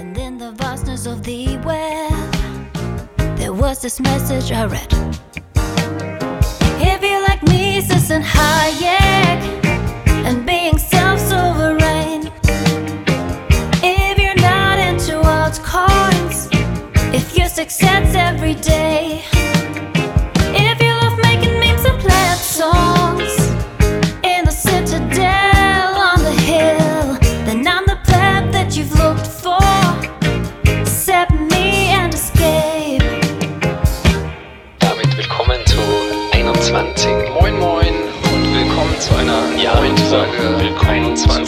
And in the vastness of the web, there was this message I read. If you like Mises and Hayek and being self sovereign, if you're not into altcoins, if you success every day,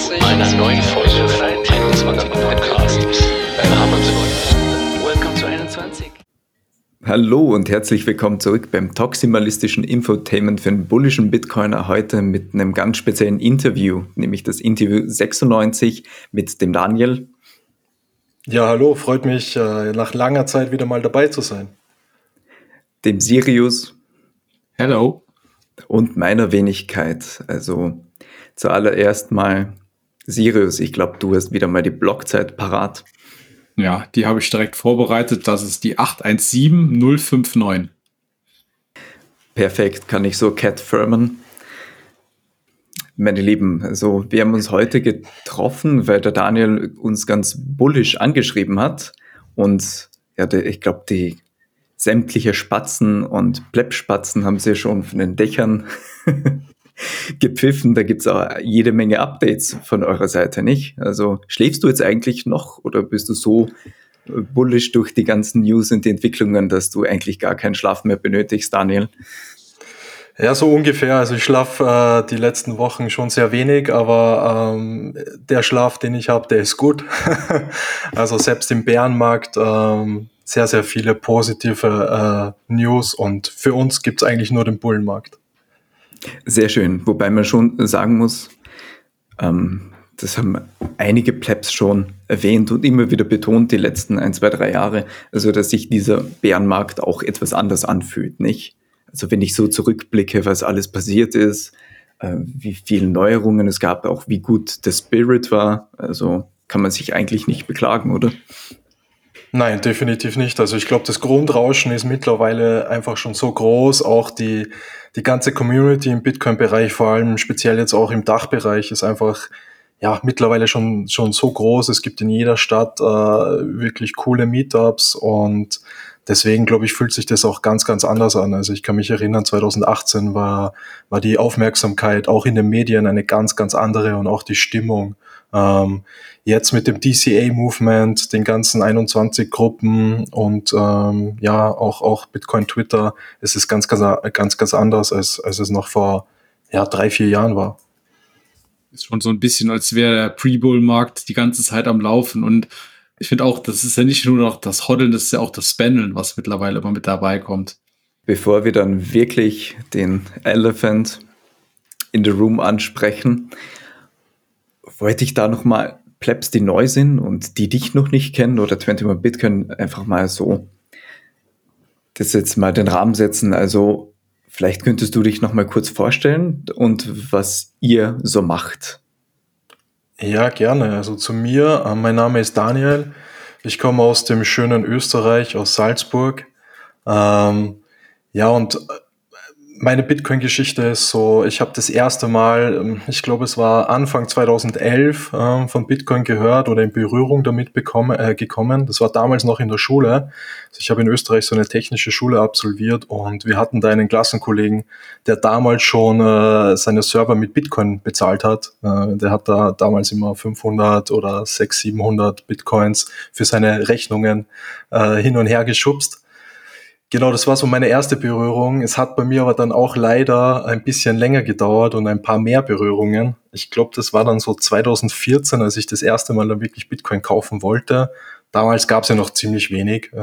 21. zu einer neuen Folge von 21 Podcast. Welcome zu 21. Hallo und herzlich willkommen zurück beim toximalistischen Infotainment für den bullischen Bitcoiner. Heute mit einem ganz speziellen Interview, nämlich das Interview 96 mit dem Daniel. Ja, hallo, freut mich, äh, nach langer Zeit wieder mal dabei zu sein. dem Sirius Hello. und meiner Wenigkeit. Also zuallererst mal Sirius, ich glaube, du hast wieder mal die Blockzeit parat. Ja, die habe ich direkt vorbereitet. Das ist die 817059. Perfekt, kann ich so Cat firmen. Meine Lieben, also wir haben uns heute getroffen, weil der Daniel uns ganz bullisch angeschrieben hat und ja, ich glaube, die sämtliche Spatzen und Plebspatzen haben sie schon von den Dächern gepfiffen. Da gibt's auch jede Menge Updates von eurer Seite, nicht? Also schläfst du jetzt eigentlich noch oder bist du so äh, bullish durch die ganzen News und die Entwicklungen, dass du eigentlich gar keinen Schlaf mehr benötigst, Daniel? Ja, so ungefähr. Also ich schlafe äh, die letzten Wochen schon sehr wenig, aber ähm, der Schlaf, den ich habe, der ist gut. also selbst im Bärenmarkt ähm, sehr, sehr viele positive äh, News und für uns gibt's eigentlich nur den Bullenmarkt. Sehr schön, wobei man schon sagen muss, ähm, das haben einige Plebs schon erwähnt und immer wieder betont die letzten ein, zwei, drei Jahre, also dass sich dieser Bärenmarkt auch etwas anders anfühlt, nicht? Also wenn ich so zurückblicke, was alles passiert ist, äh, wie viele Neuerungen es gab, auch wie gut der Spirit war, also kann man sich eigentlich nicht beklagen, oder? Nein, definitiv nicht. Also ich glaube, das Grundrauschen ist mittlerweile einfach schon so groß. Auch die, die ganze Community im Bitcoin-Bereich, vor allem speziell jetzt auch im Dachbereich, ist einfach ja mittlerweile schon, schon so groß. Es gibt in jeder Stadt äh, wirklich coole Meetups und deswegen glaube ich, fühlt sich das auch ganz, ganz anders an. Also ich kann mich erinnern, 2018 war, war die Aufmerksamkeit auch in den Medien eine ganz, ganz andere und auch die Stimmung. Ähm, jetzt mit dem DCA-Movement, den ganzen 21 Gruppen und ähm, ja, auch, auch Bitcoin Twitter, ist es ganz, ganz, ganz, ganz anders, als, als es noch vor ja, drei, vier Jahren war. Ist schon so ein bisschen, als wäre der Pre-Bull-Markt die ganze Zeit am Laufen. Und ich finde auch, das ist ja nicht nur noch das Hoddeln, das ist ja auch das Spandeln, was mittlerweile immer mit dabei kommt. Bevor wir dann wirklich den Elephant in the Room ansprechen, wollte ich da nochmal Plebs, die neu sind und die dich noch nicht kennen oder 21 Bitcoin einfach mal so das jetzt mal den Rahmen setzen. Also vielleicht könntest du dich nochmal kurz vorstellen und was ihr so macht. Ja, gerne. Also zu mir, äh, mein Name ist Daniel. Ich komme aus dem schönen Österreich, aus Salzburg. Ähm, ja, und äh, meine Bitcoin-Geschichte ist so, ich habe das erste Mal, ähm, ich glaube, es war Anfang 2011 äh, von Bitcoin gehört oder in Berührung damit bekommen, äh, gekommen. Das war damals noch in der Schule. Also ich habe in Österreich so eine technische Schule absolviert und wir hatten da einen Klassenkollegen, der damals schon äh, seine Server mit Bitcoin bezahlt hat. Äh, der hat da damals immer 500 oder 600, 700 Bitcoins für seine Rechnungen äh, hin und her geschubst. Genau, das war so meine erste Berührung. Es hat bei mir aber dann auch leider ein bisschen länger gedauert und ein paar mehr Berührungen. Ich glaube, das war dann so 2014, als ich das erste Mal dann wirklich Bitcoin kaufen wollte. Damals gab es ja noch ziemlich wenig. Äh,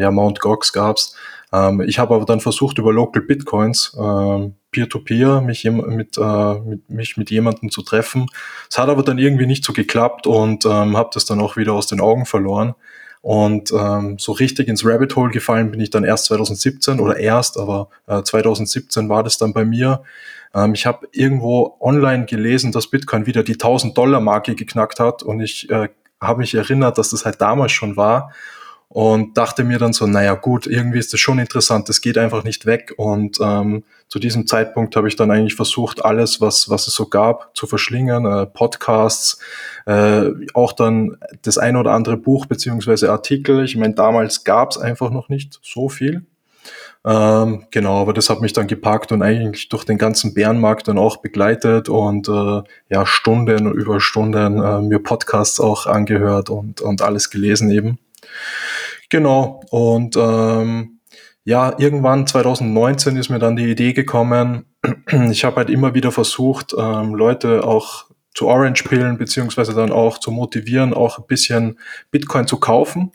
ja, Mount Gox gab's. Ähm, ich habe aber dann versucht, über Local Bitcoins, ähm, Peer-to-Peer, mich, mit, äh, mit, mich mit jemandem zu treffen. Es hat aber dann irgendwie nicht so geklappt und ähm, habe das dann auch wieder aus den Augen verloren. Und ähm, so richtig ins Rabbit Hole gefallen bin ich dann erst 2017 oder erst, aber äh, 2017 war das dann bei mir. Ähm, ich habe irgendwo online gelesen, dass Bitcoin wieder die 1000 Dollar Marke geknackt hat und ich äh, habe mich erinnert, dass das halt damals schon war und dachte mir dann so, naja gut, irgendwie ist das schon interessant, das geht einfach nicht weg. Und ähm, zu diesem Zeitpunkt habe ich dann eigentlich versucht, alles, was, was es so gab, zu verschlingen, äh, Podcasts, äh, auch dann das ein oder andere Buch beziehungsweise Artikel. Ich meine, damals gab es einfach noch nicht so viel. Ähm, genau, aber das hat mich dann gepackt und eigentlich durch den ganzen Bärenmarkt dann auch begleitet und äh, ja, Stunden über Stunden äh, mir Podcasts auch angehört und, und alles gelesen eben. Genau, und ähm, ja, irgendwann 2019 ist mir dann die Idee gekommen, ich habe halt immer wieder versucht, ähm, Leute auch zu Orange pillen, beziehungsweise dann auch zu motivieren, auch ein bisschen Bitcoin zu kaufen.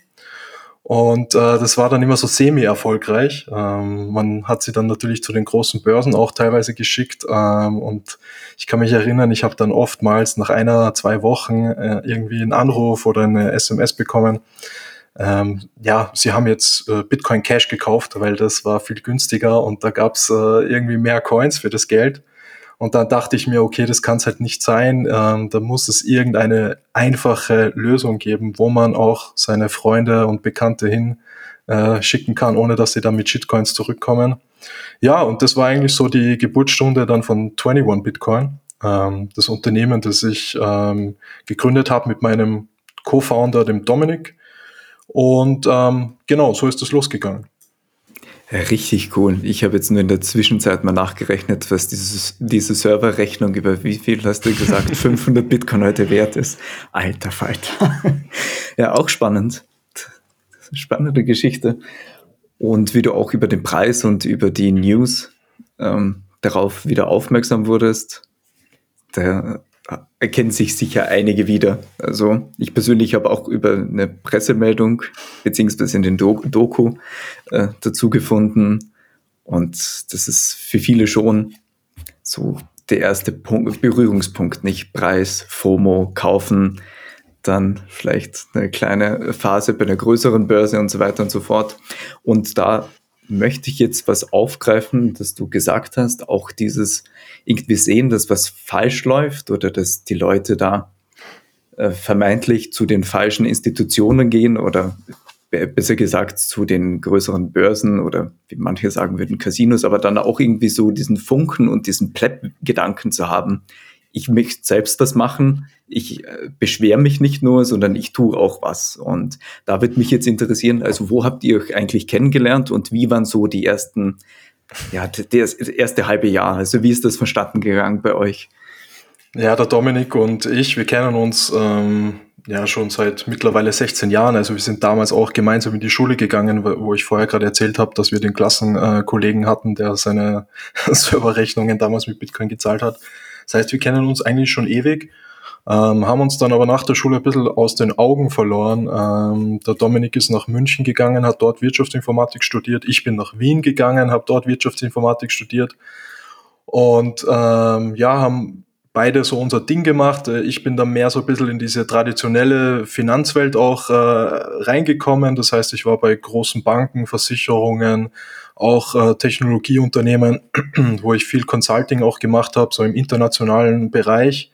Und äh, das war dann immer so semi-erfolgreich. Ähm, man hat sie dann natürlich zu den großen Börsen auch teilweise geschickt. Ähm, und ich kann mich erinnern, ich habe dann oftmals nach einer, zwei Wochen äh, irgendwie einen Anruf oder eine SMS bekommen. Ähm, ja, sie haben jetzt äh, Bitcoin Cash gekauft, weil das war viel günstiger und da gab's äh, irgendwie mehr Coins für das Geld. Und dann dachte ich mir, okay, das kann es halt nicht sein. Ähm, da muss es irgendeine einfache Lösung geben, wo man auch seine Freunde und Bekannte hin äh, schicken kann, ohne dass sie dann mit Shitcoins zurückkommen. Ja, und das war eigentlich so die Geburtsstunde dann von 21 Bitcoin, ähm, das Unternehmen, das ich ähm, gegründet habe mit meinem Co-Founder, dem Dominik. Und ähm, genau, so ist es losgegangen. Richtig cool. Ich habe jetzt nur in der Zwischenzeit mal nachgerechnet, was dieses, diese Serverrechnung über wie viel hast du gesagt, 500 Bitcoin heute wert ist. Alter Falter. ja, auch spannend. Spannende Geschichte. Und wie du auch über den Preis und über die News ähm, darauf wieder aufmerksam wurdest, der erkennen sich sicher einige wieder. Also ich persönlich habe auch über eine Pressemeldung beziehungsweise in den Doku äh, dazu gefunden und das ist für viele schon so der erste Punkt, Berührungspunkt, nicht Preis, FOMO, kaufen, dann vielleicht eine kleine Phase bei einer größeren Börse und so weiter und so fort. Und da möchte ich jetzt was aufgreifen, dass du gesagt hast, auch dieses irgendwie sehen, dass was falsch läuft oder dass die Leute da äh, vermeintlich zu den falschen Institutionen gehen oder besser gesagt zu den größeren Börsen oder wie manche sagen würden Casinos, aber dann auch irgendwie so diesen Funken und diesen Plepp-Gedanken zu haben, ich möchte selbst das machen, ich äh, beschwere mich nicht nur, sondern ich tue auch was. Und da wird mich jetzt interessieren, also wo habt ihr euch eigentlich kennengelernt und wie waren so die ersten, ja, das erste halbe Jahr? Also wie ist das vonstatten gegangen bei euch? Ja, der Dominik und ich, wir kennen uns ähm, ja schon seit mittlerweile 16 Jahren. Also wir sind damals auch gemeinsam in die Schule gegangen, wo ich vorher gerade erzählt habe, dass wir den Klassenkollegen hatten, der seine Serverrechnungen damals mit Bitcoin gezahlt hat. Das heißt, wir kennen uns eigentlich schon ewig, ähm, haben uns dann aber nach der Schule ein bisschen aus den Augen verloren. Ähm, der Dominik ist nach München gegangen, hat dort Wirtschaftsinformatik studiert. Ich bin nach Wien gegangen, habe dort Wirtschaftsinformatik studiert. Und ähm, ja, haben beide so unser Ding gemacht. Äh, ich bin dann mehr so ein bisschen in diese traditionelle Finanzwelt auch äh, reingekommen. Das heißt, ich war bei großen Banken, Versicherungen, auch äh, Technologieunternehmen, wo ich viel Consulting auch gemacht habe, so im internationalen Bereich.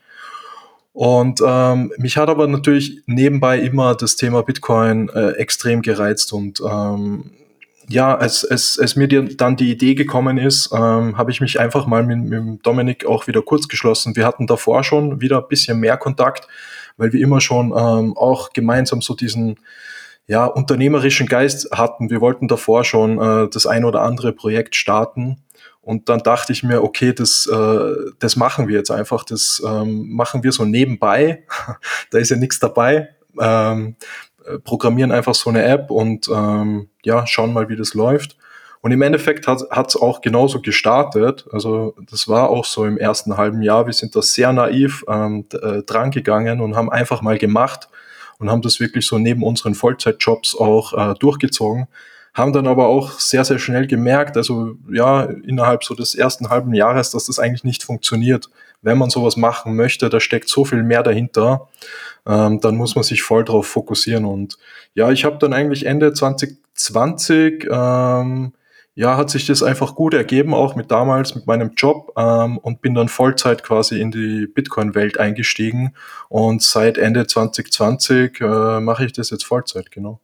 Und ähm, mich hat aber natürlich nebenbei immer das Thema Bitcoin äh, extrem gereizt und ähm, ja, als, als, als mir die, dann die Idee gekommen ist, ähm, habe ich mich einfach mal mit, mit Dominik auch wieder kurz geschlossen. Wir hatten davor schon wieder ein bisschen mehr Kontakt, weil wir immer schon ähm, auch gemeinsam so diesen ja, unternehmerischen Geist hatten. Wir wollten davor schon äh, das ein oder andere Projekt starten. Und dann dachte ich mir, okay, das, äh, das machen wir jetzt einfach. Das ähm, machen wir so nebenbei. da ist ja nichts dabei. Ähm, äh, programmieren einfach so eine App und ähm, ja, schauen mal, wie das läuft. Und im Endeffekt hat es auch genauso gestartet. Also das war auch so im ersten halben Jahr. Wir sind da sehr naiv ähm, äh, dran gegangen und haben einfach mal gemacht und haben das wirklich so neben unseren Vollzeitjobs auch äh, durchgezogen. Haben dann aber auch sehr, sehr schnell gemerkt, also ja, innerhalb so des ersten halben Jahres, dass das eigentlich nicht funktioniert. Wenn man sowas machen möchte, da steckt so viel mehr dahinter, ähm, dann muss man sich voll drauf fokussieren. Und ja, ich habe dann eigentlich Ende 2020 ähm, ja, hat sich das einfach gut ergeben, auch mit damals, mit meinem Job ähm, und bin dann Vollzeit quasi in die Bitcoin-Welt eingestiegen und seit Ende 2020 äh, mache ich das jetzt Vollzeit, genau.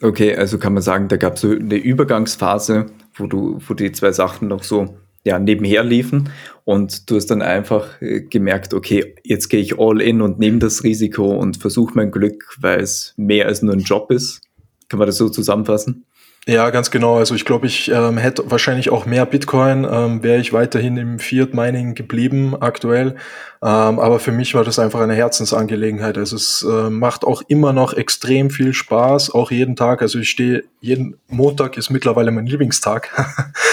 Okay, also kann man sagen, da gab es so eine Übergangsphase, wo du, wo die zwei Sachen noch so ja, nebenher liefen und du hast dann einfach äh, gemerkt, okay, jetzt gehe ich all in und nehme das Risiko und versuche mein Glück, weil es mehr als nur ein Job ist. Kann man das so zusammenfassen? Ja, ganz genau. Also ich glaube, ich ähm, hätte wahrscheinlich auch mehr Bitcoin, ähm, wäre ich weiterhin im Fiat Mining geblieben aktuell. Ähm, aber für mich war das einfach eine Herzensangelegenheit. Also es äh, macht auch immer noch extrem viel Spaß, auch jeden Tag. Also ich stehe jeden Montag ist mittlerweile mein Lieblingstag,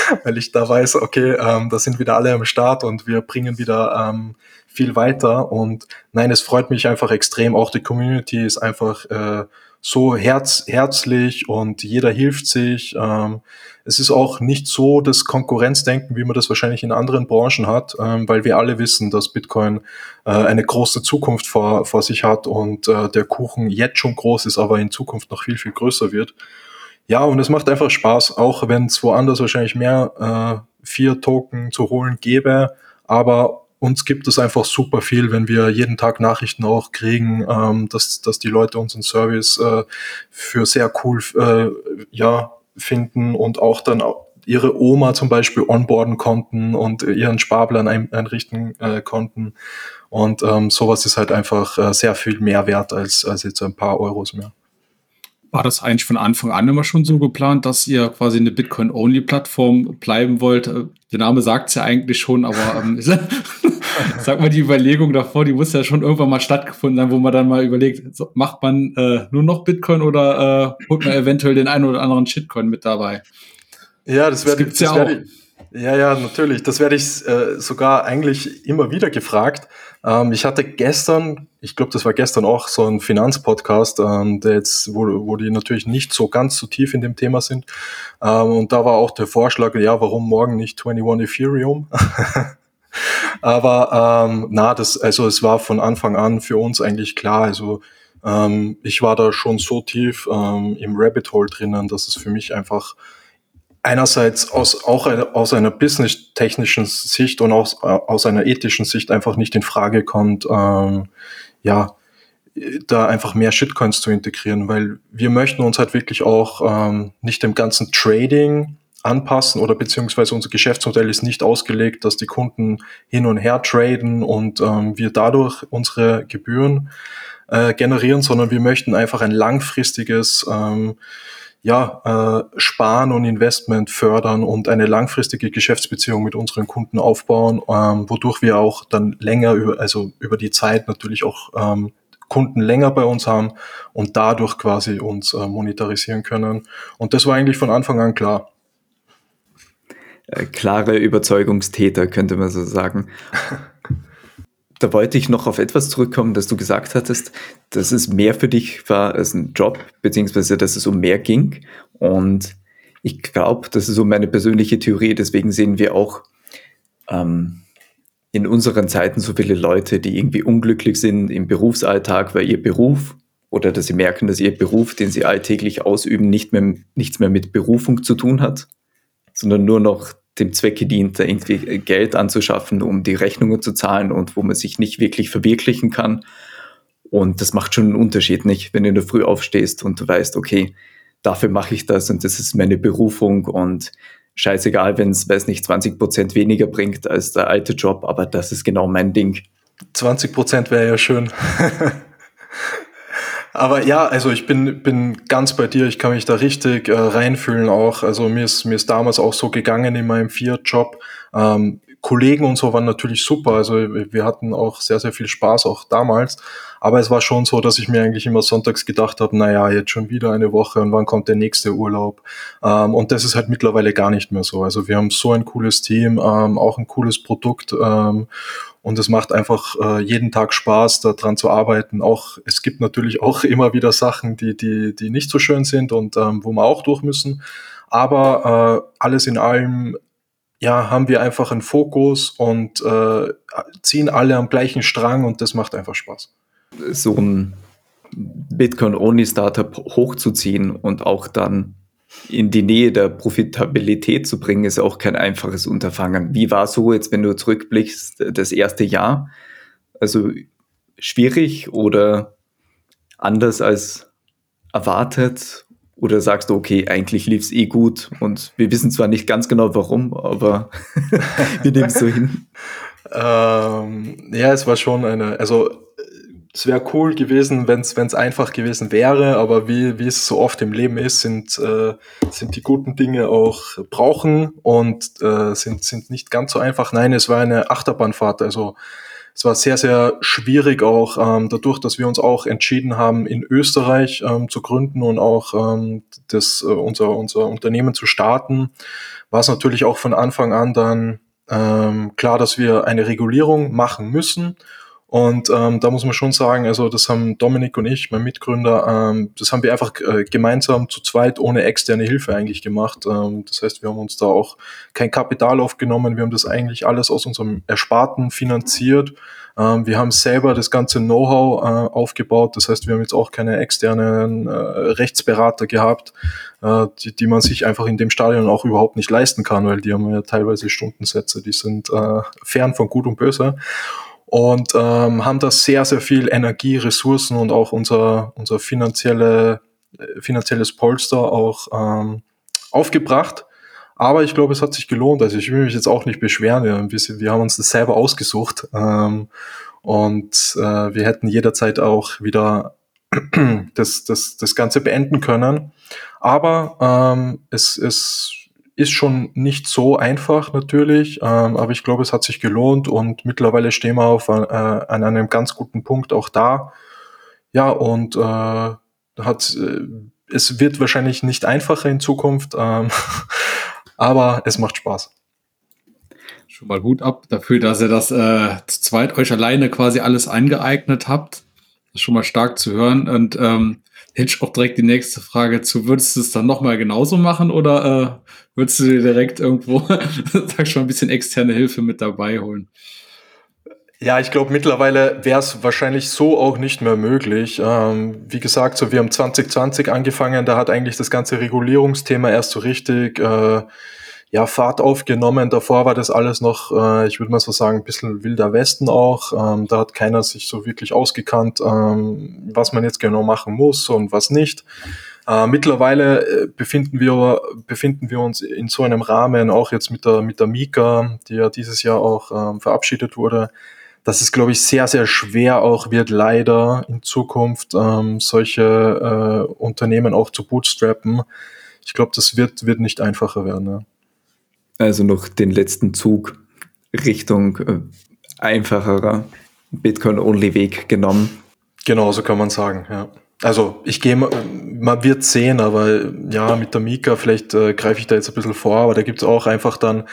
weil ich da weiß, okay, ähm, da sind wieder alle am Start und wir bringen wieder ähm, viel weiter. Und nein, es freut mich einfach extrem. Auch die Community ist einfach äh, so herz, herzlich und jeder hilft sich. Ähm, es ist auch nicht so das Konkurrenzdenken, wie man das wahrscheinlich in anderen Branchen hat, ähm, weil wir alle wissen, dass Bitcoin äh, eine große Zukunft vor, vor sich hat und äh, der Kuchen jetzt schon groß ist, aber in Zukunft noch viel, viel größer wird. Ja, und es macht einfach Spaß, auch wenn es woanders wahrscheinlich mehr äh, vier Token zu holen gäbe. Aber uns gibt es einfach super viel, wenn wir jeden Tag Nachrichten auch kriegen, ähm, dass, dass die Leute unseren Service äh, für sehr cool äh, ja, finden und auch dann ihre Oma zum Beispiel onboarden konnten und ihren Sparplan ein, einrichten äh, konnten. Und ähm, sowas ist halt einfach äh, sehr viel mehr wert als, als jetzt ein paar Euros mehr. War das eigentlich von Anfang an immer schon so geplant, dass ihr quasi eine Bitcoin-Only-Plattform bleiben wollt? Der Name sagt es ja eigentlich schon, aber ähm, sag mal, die Überlegung davor, die muss ja schon irgendwann mal stattgefunden sein, wo man dann mal überlegt, so, macht man äh, nur noch Bitcoin oder äh, holt man eventuell den einen oder anderen Shitcoin mit dabei? Ja, das, das, das ja werde ich. Ja, ja, natürlich. Das werde ich äh, sogar eigentlich immer wieder gefragt. Ähm, ich hatte gestern, ich glaube, das war gestern auch so ein Finanzpodcast, ähm, der jetzt, wo, wo die natürlich nicht so ganz so tief in dem Thema sind. Ähm, und da war auch der Vorschlag, ja, warum morgen nicht 21 Ethereum? Aber ähm, na, das, also es war von Anfang an für uns eigentlich klar. Also ähm, ich war da schon so tief ähm, im Rabbit Hole drinnen, dass es für mich einfach einerseits aus, auch aus einer business-technischen Sicht und aus, aus einer ethischen Sicht einfach nicht in Frage kommt, ähm, ja, da einfach mehr Shitcoins zu integrieren, weil wir möchten uns halt wirklich auch ähm, nicht dem ganzen Trading anpassen oder beziehungsweise unser Geschäftsmodell ist nicht ausgelegt, dass die Kunden hin und her traden und ähm, wir dadurch unsere Gebühren äh, generieren, sondern wir möchten einfach ein langfristiges ähm, ja, äh, Sparen und Investment fördern und eine langfristige Geschäftsbeziehung mit unseren Kunden aufbauen, ähm, wodurch wir auch dann länger über, also über die Zeit natürlich auch ähm, Kunden länger bei uns haben und dadurch quasi uns äh, monetarisieren können. Und das war eigentlich von Anfang an klar. Äh, klare Überzeugungstäter, könnte man so sagen. da wollte ich noch auf etwas zurückkommen, dass du gesagt hattest, dass es mehr für dich war als ein Job, beziehungsweise dass es um mehr ging. Und ich glaube, das ist so meine persönliche Theorie, deswegen sehen wir auch ähm, in unseren Zeiten so viele Leute, die irgendwie unglücklich sind im Berufsalltag, weil ihr Beruf oder dass sie merken, dass ihr Beruf, den sie alltäglich ausüben, nicht mehr, nichts mehr mit Berufung zu tun hat, sondern nur noch dem Zwecke dient, da irgendwie Geld anzuschaffen, um die Rechnungen zu zahlen und wo man sich nicht wirklich verwirklichen kann. Und das macht schon einen Unterschied, nicht? Wenn du in der Früh aufstehst und du weißt, okay, dafür mache ich das und das ist meine Berufung und scheißegal, wenn es, weiß nicht, 20 Prozent weniger bringt als der alte Job, aber das ist genau mein Ding. 20 Prozent wäre ja schön. Aber ja, also ich bin, bin ganz bei dir. Ich kann mich da richtig äh, reinfühlen auch. Also mir ist, mir ist damals auch so gegangen in meinem Fiat-Job. Ähm, Kollegen und so waren natürlich super. Also wir hatten auch sehr, sehr viel Spaß auch damals. Aber es war schon so, dass ich mir eigentlich immer sonntags gedacht habe, naja, jetzt schon wieder eine Woche und wann kommt der nächste Urlaub? Ähm, und das ist halt mittlerweile gar nicht mehr so. Also wir haben so ein cooles Team, ähm, auch ein cooles Produkt. Ähm, und es macht einfach äh, jeden Tag Spaß, daran zu arbeiten. Auch es gibt natürlich auch immer wieder Sachen, die, die, die nicht so schön sind und ähm, wo wir auch durch müssen. Aber äh, alles in allem ja, haben wir einfach einen Fokus und äh, ziehen alle am gleichen Strang und das macht einfach Spaß. So ein Bitcoin-Only-Startup hochzuziehen und auch dann in die Nähe der Profitabilität zu bringen, ist auch kein einfaches Unterfangen. Wie war so jetzt, wenn du zurückblickst, das erste Jahr? Also schwierig oder anders als erwartet? Oder sagst du, okay, eigentlich lief es eh gut und wir wissen zwar nicht ganz genau warum, aber wir nehmen es so hin? Ähm, ja, es war schon eine, also es wäre cool gewesen, wenn es einfach gewesen wäre, aber wie, wie es so oft im Leben ist, sind, äh, sind die guten Dinge auch brauchen und äh, sind, sind nicht ganz so einfach. Nein, es war eine Achterbahnfahrt, also es war sehr, sehr schwierig auch ähm, dadurch, dass wir uns auch entschieden haben, in Österreich ähm, zu gründen und auch ähm, das, äh, unser, unser Unternehmen zu starten, war es natürlich auch von Anfang an dann ähm, klar, dass wir eine Regulierung machen müssen. Und ähm, da muss man schon sagen, also das haben Dominik und ich, mein Mitgründer, ähm, das haben wir einfach äh, gemeinsam zu zweit ohne externe Hilfe eigentlich gemacht. Ähm, das heißt, wir haben uns da auch kein Kapital aufgenommen, wir haben das eigentlich alles aus unserem Ersparten finanziert. Ähm, wir haben selber das ganze Know-how äh, aufgebaut, das heißt, wir haben jetzt auch keine externen äh, Rechtsberater gehabt, äh, die, die man sich einfach in dem Stadion auch überhaupt nicht leisten kann, weil die haben ja teilweise Stundensätze, die sind äh, fern von Gut und Böse und ähm, haben da sehr, sehr viel Energie, Ressourcen und auch unser, unser finanzielle, äh, finanzielles Polster auch ähm, aufgebracht. Aber ich glaube, es hat sich gelohnt. Also ich will mich jetzt auch nicht beschweren. Wir, wir haben uns das selber ausgesucht. Ähm, und äh, wir hätten jederzeit auch wieder das, das, das Ganze beenden können. Aber ähm, es, es ist schon nicht so einfach natürlich, ähm, aber ich glaube, es hat sich gelohnt und mittlerweile stehen wir auf, äh, an einem ganz guten Punkt auch da. Ja, und äh, hat, äh, es wird wahrscheinlich nicht einfacher in Zukunft, ähm, aber es macht Spaß. Schon mal Hut ab dafür, dass ihr das äh, zu zweit euch alleine quasi alles eingeeignet habt. Das ist schon mal stark zu hören. Und ähm, hätte ich auch direkt die nächste Frage zu, würdest du es dann nochmal genauso machen oder äh, würdest du dir direkt irgendwo, sag schon, ein bisschen externe Hilfe mit dabei holen? Ja, ich glaube, mittlerweile wäre es wahrscheinlich so auch nicht mehr möglich. Ähm, wie gesagt, so wir haben 2020 angefangen, da hat eigentlich das ganze Regulierungsthema erst so richtig äh, ja, Fahrt aufgenommen. Davor war das alles noch, äh, ich würde mal so sagen, ein bisschen wilder Westen auch. Ähm, da hat keiner sich so wirklich ausgekannt, ähm, was man jetzt genau machen muss und was nicht. Äh, mittlerweile äh, befinden wir, befinden wir uns in so einem Rahmen, auch jetzt mit der, mit der Mika, die ja dieses Jahr auch ähm, verabschiedet wurde, dass es, glaube ich, sehr, sehr schwer auch wird, leider in Zukunft ähm, solche äh, Unternehmen auch zu bootstrappen. Ich glaube, das wird, wird nicht einfacher werden. Ja. Also noch den letzten Zug Richtung äh, einfacherer Bitcoin-Only-Weg genommen. Genau, so kann man sagen, ja. Also ich gehe, man wird sehen, aber ja, mit der Mika, vielleicht äh, greife ich da jetzt ein bisschen vor, aber da gibt es auch einfach dann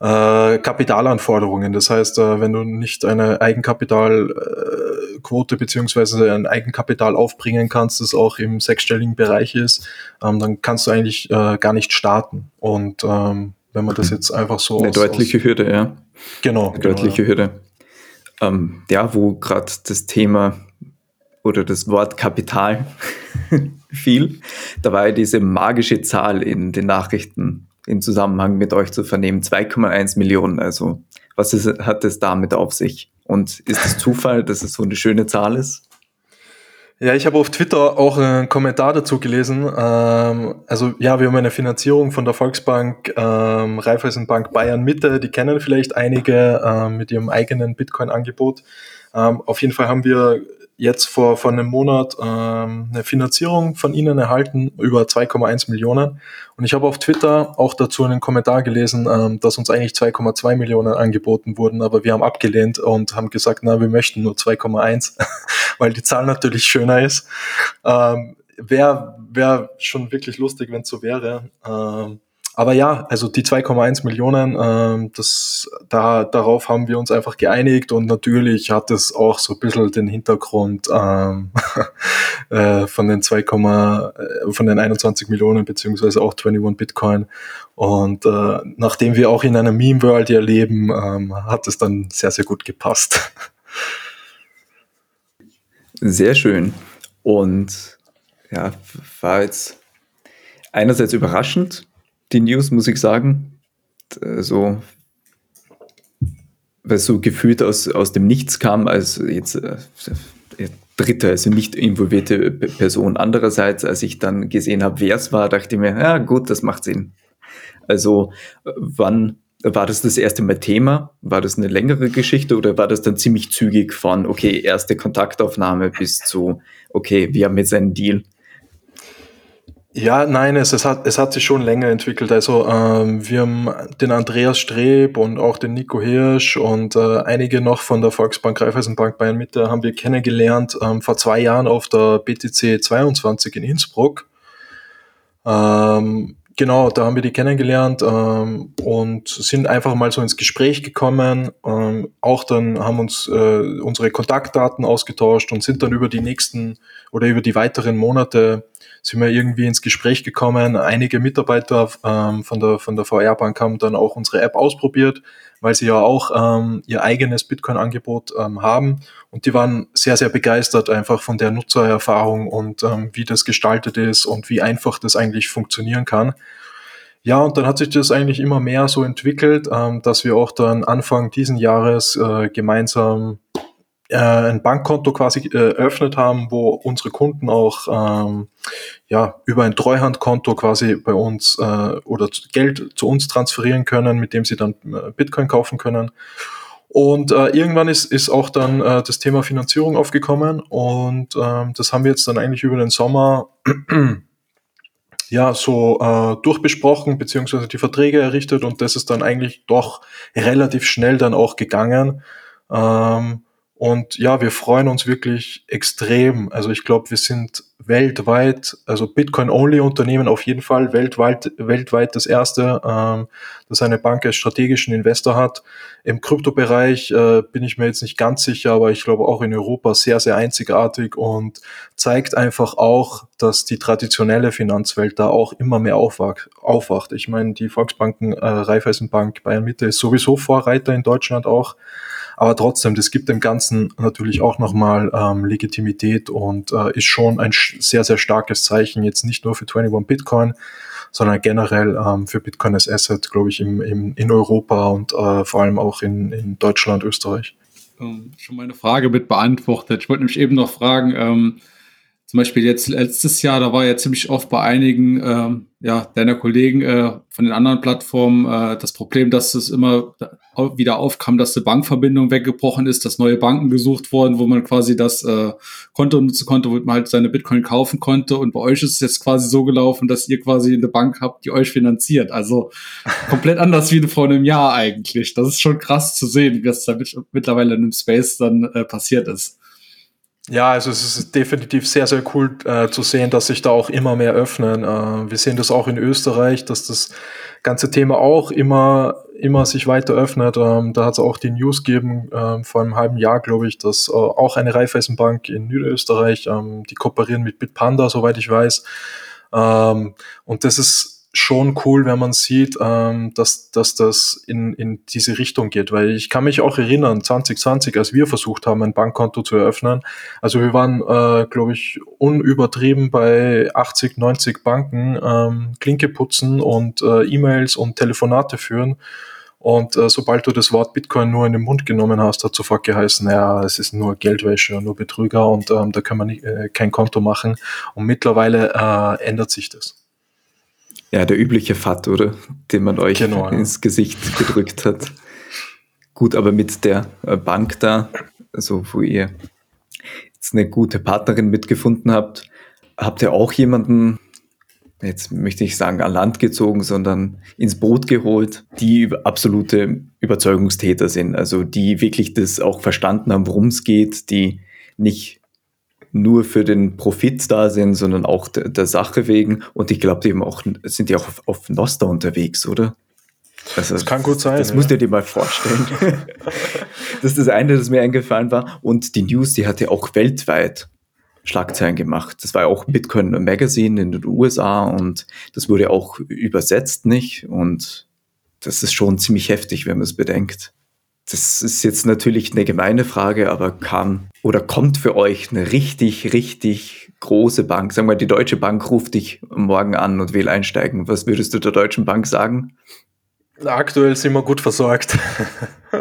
äh, Kapitalanforderungen. Das heißt, äh, wenn du nicht eine Eigenkapitalquote äh, beziehungsweise ein Eigenkapital aufbringen kannst, das auch im sechsstelligen Bereich ist, ähm, dann kannst du eigentlich äh, gar nicht starten. Und ähm, wenn man das jetzt einfach so eine aus, deutliche aus, Hürde, ja. Genau. Eine genau, deutliche ja. Hürde. Ähm, ja, wo gerade das Thema oder das Wort Kapital fiel, da war ja diese magische Zahl in den Nachrichten im Zusammenhang mit euch zu vernehmen, 2,1 Millionen. Also was ist, hat es damit auf sich? Und ist es Zufall, dass es so eine schöne Zahl ist? Ja, ich habe auf Twitter auch einen Kommentar dazu gelesen. Ähm, also ja, wir haben eine Finanzierung von der Volksbank, ähm, Raiffeisenbank Bayern Mitte. Die kennen vielleicht einige ähm, mit ihrem eigenen Bitcoin-Angebot. Ähm, auf jeden Fall haben wir jetzt vor, vor einem Monat ähm, eine Finanzierung von Ihnen erhalten über 2,1 Millionen. Und ich habe auf Twitter auch dazu einen Kommentar gelesen, ähm, dass uns eigentlich 2,2 Millionen angeboten wurden, aber wir haben abgelehnt und haben gesagt, na, wir möchten nur 2,1, weil die Zahl natürlich schöner ist. Ähm, Wäre wär schon wirklich lustig, wenn es so wäre. Ähm, aber ja, also die 2,1 Millionen, ähm, das, da, darauf haben wir uns einfach geeinigt und natürlich hat es auch so ein bisschen den Hintergrund ähm, äh, von den 2, äh, von den 21 Millionen beziehungsweise auch 21 Bitcoin. Und äh, nachdem wir auch in einer Meme-World hier leben, ähm, hat es dann sehr, sehr gut gepasst. Sehr schön. Und ja, war jetzt einerseits überraschend, die News, muss ich sagen. So, weil es so gefühlt aus, aus dem Nichts kam, als jetzt äh, dritte, also nicht involvierte Person. Andererseits, als ich dann gesehen habe, wer es war, dachte ich mir, ja gut, das macht Sinn. Also wann war das das erste Mal Thema? War das eine längere Geschichte oder war das dann ziemlich zügig von, okay, erste Kontaktaufnahme bis zu, okay, wir haben jetzt einen Deal? Ja, nein, es, es, hat, es hat sich schon länger entwickelt. Also ähm, wir haben den Andreas Streb und auch den Nico Hirsch und äh, einige noch von der Volksbank Raiffeisenbank Bayern Mitte haben wir kennengelernt ähm, vor zwei Jahren auf der BTC 22 in Innsbruck. Ähm, genau, da haben wir die kennengelernt ähm, und sind einfach mal so ins Gespräch gekommen. Ähm, auch dann haben uns äh, unsere Kontaktdaten ausgetauscht und sind dann über die nächsten oder über die weiteren Monate sind wir irgendwie ins Gespräch gekommen. Einige Mitarbeiter ähm, von der, von der VR-Bank haben dann auch unsere App ausprobiert, weil sie ja auch ähm, ihr eigenes Bitcoin-Angebot ähm, haben. Und die waren sehr, sehr begeistert einfach von der Nutzererfahrung und ähm, wie das gestaltet ist und wie einfach das eigentlich funktionieren kann. Ja, und dann hat sich das eigentlich immer mehr so entwickelt, ähm, dass wir auch dann Anfang diesen Jahres äh, gemeinsam äh, ein Bankkonto quasi äh, eröffnet haben, wo unsere Kunden auch ähm, ja über ein Treuhandkonto quasi bei uns äh, oder Geld zu uns transferieren können, mit dem sie dann äh, Bitcoin kaufen können. Und äh, irgendwann ist, ist auch dann äh, das Thema Finanzierung aufgekommen und ähm, das haben wir jetzt dann eigentlich über den Sommer ja so äh, durchbesprochen beziehungsweise die Verträge errichtet und das ist dann eigentlich doch relativ schnell dann auch gegangen. Ähm, und ja, wir freuen uns wirklich extrem. Also ich glaube, wir sind weltweit, also Bitcoin-Only-Unternehmen auf jeden Fall, weltweit, weltweit das erste, ähm, das eine Bank als strategischen Investor hat. Im Kryptobereich äh, bin ich mir jetzt nicht ganz sicher, aber ich glaube auch in Europa sehr, sehr einzigartig und zeigt einfach auch, dass die traditionelle Finanzwelt da auch immer mehr aufwacht. aufwacht. Ich meine, die Volksbanken, äh, Raiffeisenbank, Bayern Mitte ist sowieso Vorreiter in Deutschland auch. Aber trotzdem, das gibt dem Ganzen natürlich auch nochmal ähm, Legitimität und äh, ist schon ein sehr, sehr starkes Zeichen, jetzt nicht nur für 21 Bitcoin, sondern generell ähm, für Bitcoin als Asset, glaube ich, im, im, in Europa und äh, vor allem auch in, in Deutschland, Österreich. Ähm, schon meine Frage mit beantwortet. Ich wollte nämlich eben noch fragen, ähm, zum Beispiel jetzt letztes Jahr, da war ja ziemlich oft bei einigen ähm, ja, deiner Kollegen äh, von den anderen Plattformen äh, das Problem, dass es immer wieder aufkam, dass die Bankverbindung weggebrochen ist, dass neue Banken gesucht wurden, wo man quasi das äh, Konto nutzen konnte, wo man halt seine Bitcoin kaufen konnte. Und bei euch ist es jetzt quasi so gelaufen, dass ihr quasi eine Bank habt, die euch finanziert. Also komplett anders wie vor einem Jahr eigentlich. Das ist schon krass zu sehen, wie das da mittlerweile in dem Space dann äh, passiert ist. Ja, also es ist definitiv sehr, sehr cool äh, zu sehen, dass sich da auch immer mehr öffnen. Äh, wir sehen das auch in Österreich, dass das ganze Thema auch immer, immer sich weiter öffnet. Ähm, da hat es auch die News gegeben, äh, vor einem halben Jahr, glaube ich, dass äh, auch eine Raiffeisenbank in Niederösterreich, ähm, die kooperieren mit Bitpanda, soweit ich weiß. Ähm, und das ist schon cool, wenn man sieht, ähm, dass, dass das in, in diese Richtung geht. Weil ich kann mich auch erinnern, 2020, als wir versucht haben, ein Bankkonto zu eröffnen. Also wir waren, äh, glaube ich, unübertrieben bei 80, 90 Banken, ähm, Klinke putzen und äh, E-Mails und Telefonate führen. Und äh, sobald du das Wort Bitcoin nur in den Mund genommen hast, hat sofort geheißen, ja, es ist nur Geldwäsche, nur Betrüger und ähm, da kann man nicht, äh, kein Konto machen. Und mittlerweile äh, ändert sich das. Ja, der übliche FAT, oder? Den man euch genau, ins ja. Gesicht gedrückt hat. Gut, aber mit der äh, Bank da, also wo ihr jetzt eine gute Partnerin mitgefunden habt, habt ihr auch jemanden, jetzt möchte ich sagen, an Land gezogen, sondern ins Boot geholt, die absolute Überzeugungstäter sind, also die wirklich das auch verstanden haben, worum es geht, die nicht nur für den Profit da sind, sondern auch der, der Sache wegen. Und ich glaube, die eben auch, sind die auch auf, auf Nostar unterwegs, oder? Also, das kann gut sein. Das ja. musst du dir mal vorstellen. das ist das eine, das mir eingefallen war. Und die News, die hat ja auch weltweit Schlagzeilen gemacht. Das war ja auch Bitcoin Magazine in den USA und das wurde auch übersetzt, nicht? Und das ist schon ziemlich heftig, wenn man es bedenkt. Das ist jetzt natürlich eine gemeine Frage, aber kam oder kommt für euch eine richtig, richtig große Bank? Sagen wir, die Deutsche Bank ruft dich morgen an und will einsteigen. Was würdest du der Deutschen Bank sagen? Aktuell sind wir gut versorgt.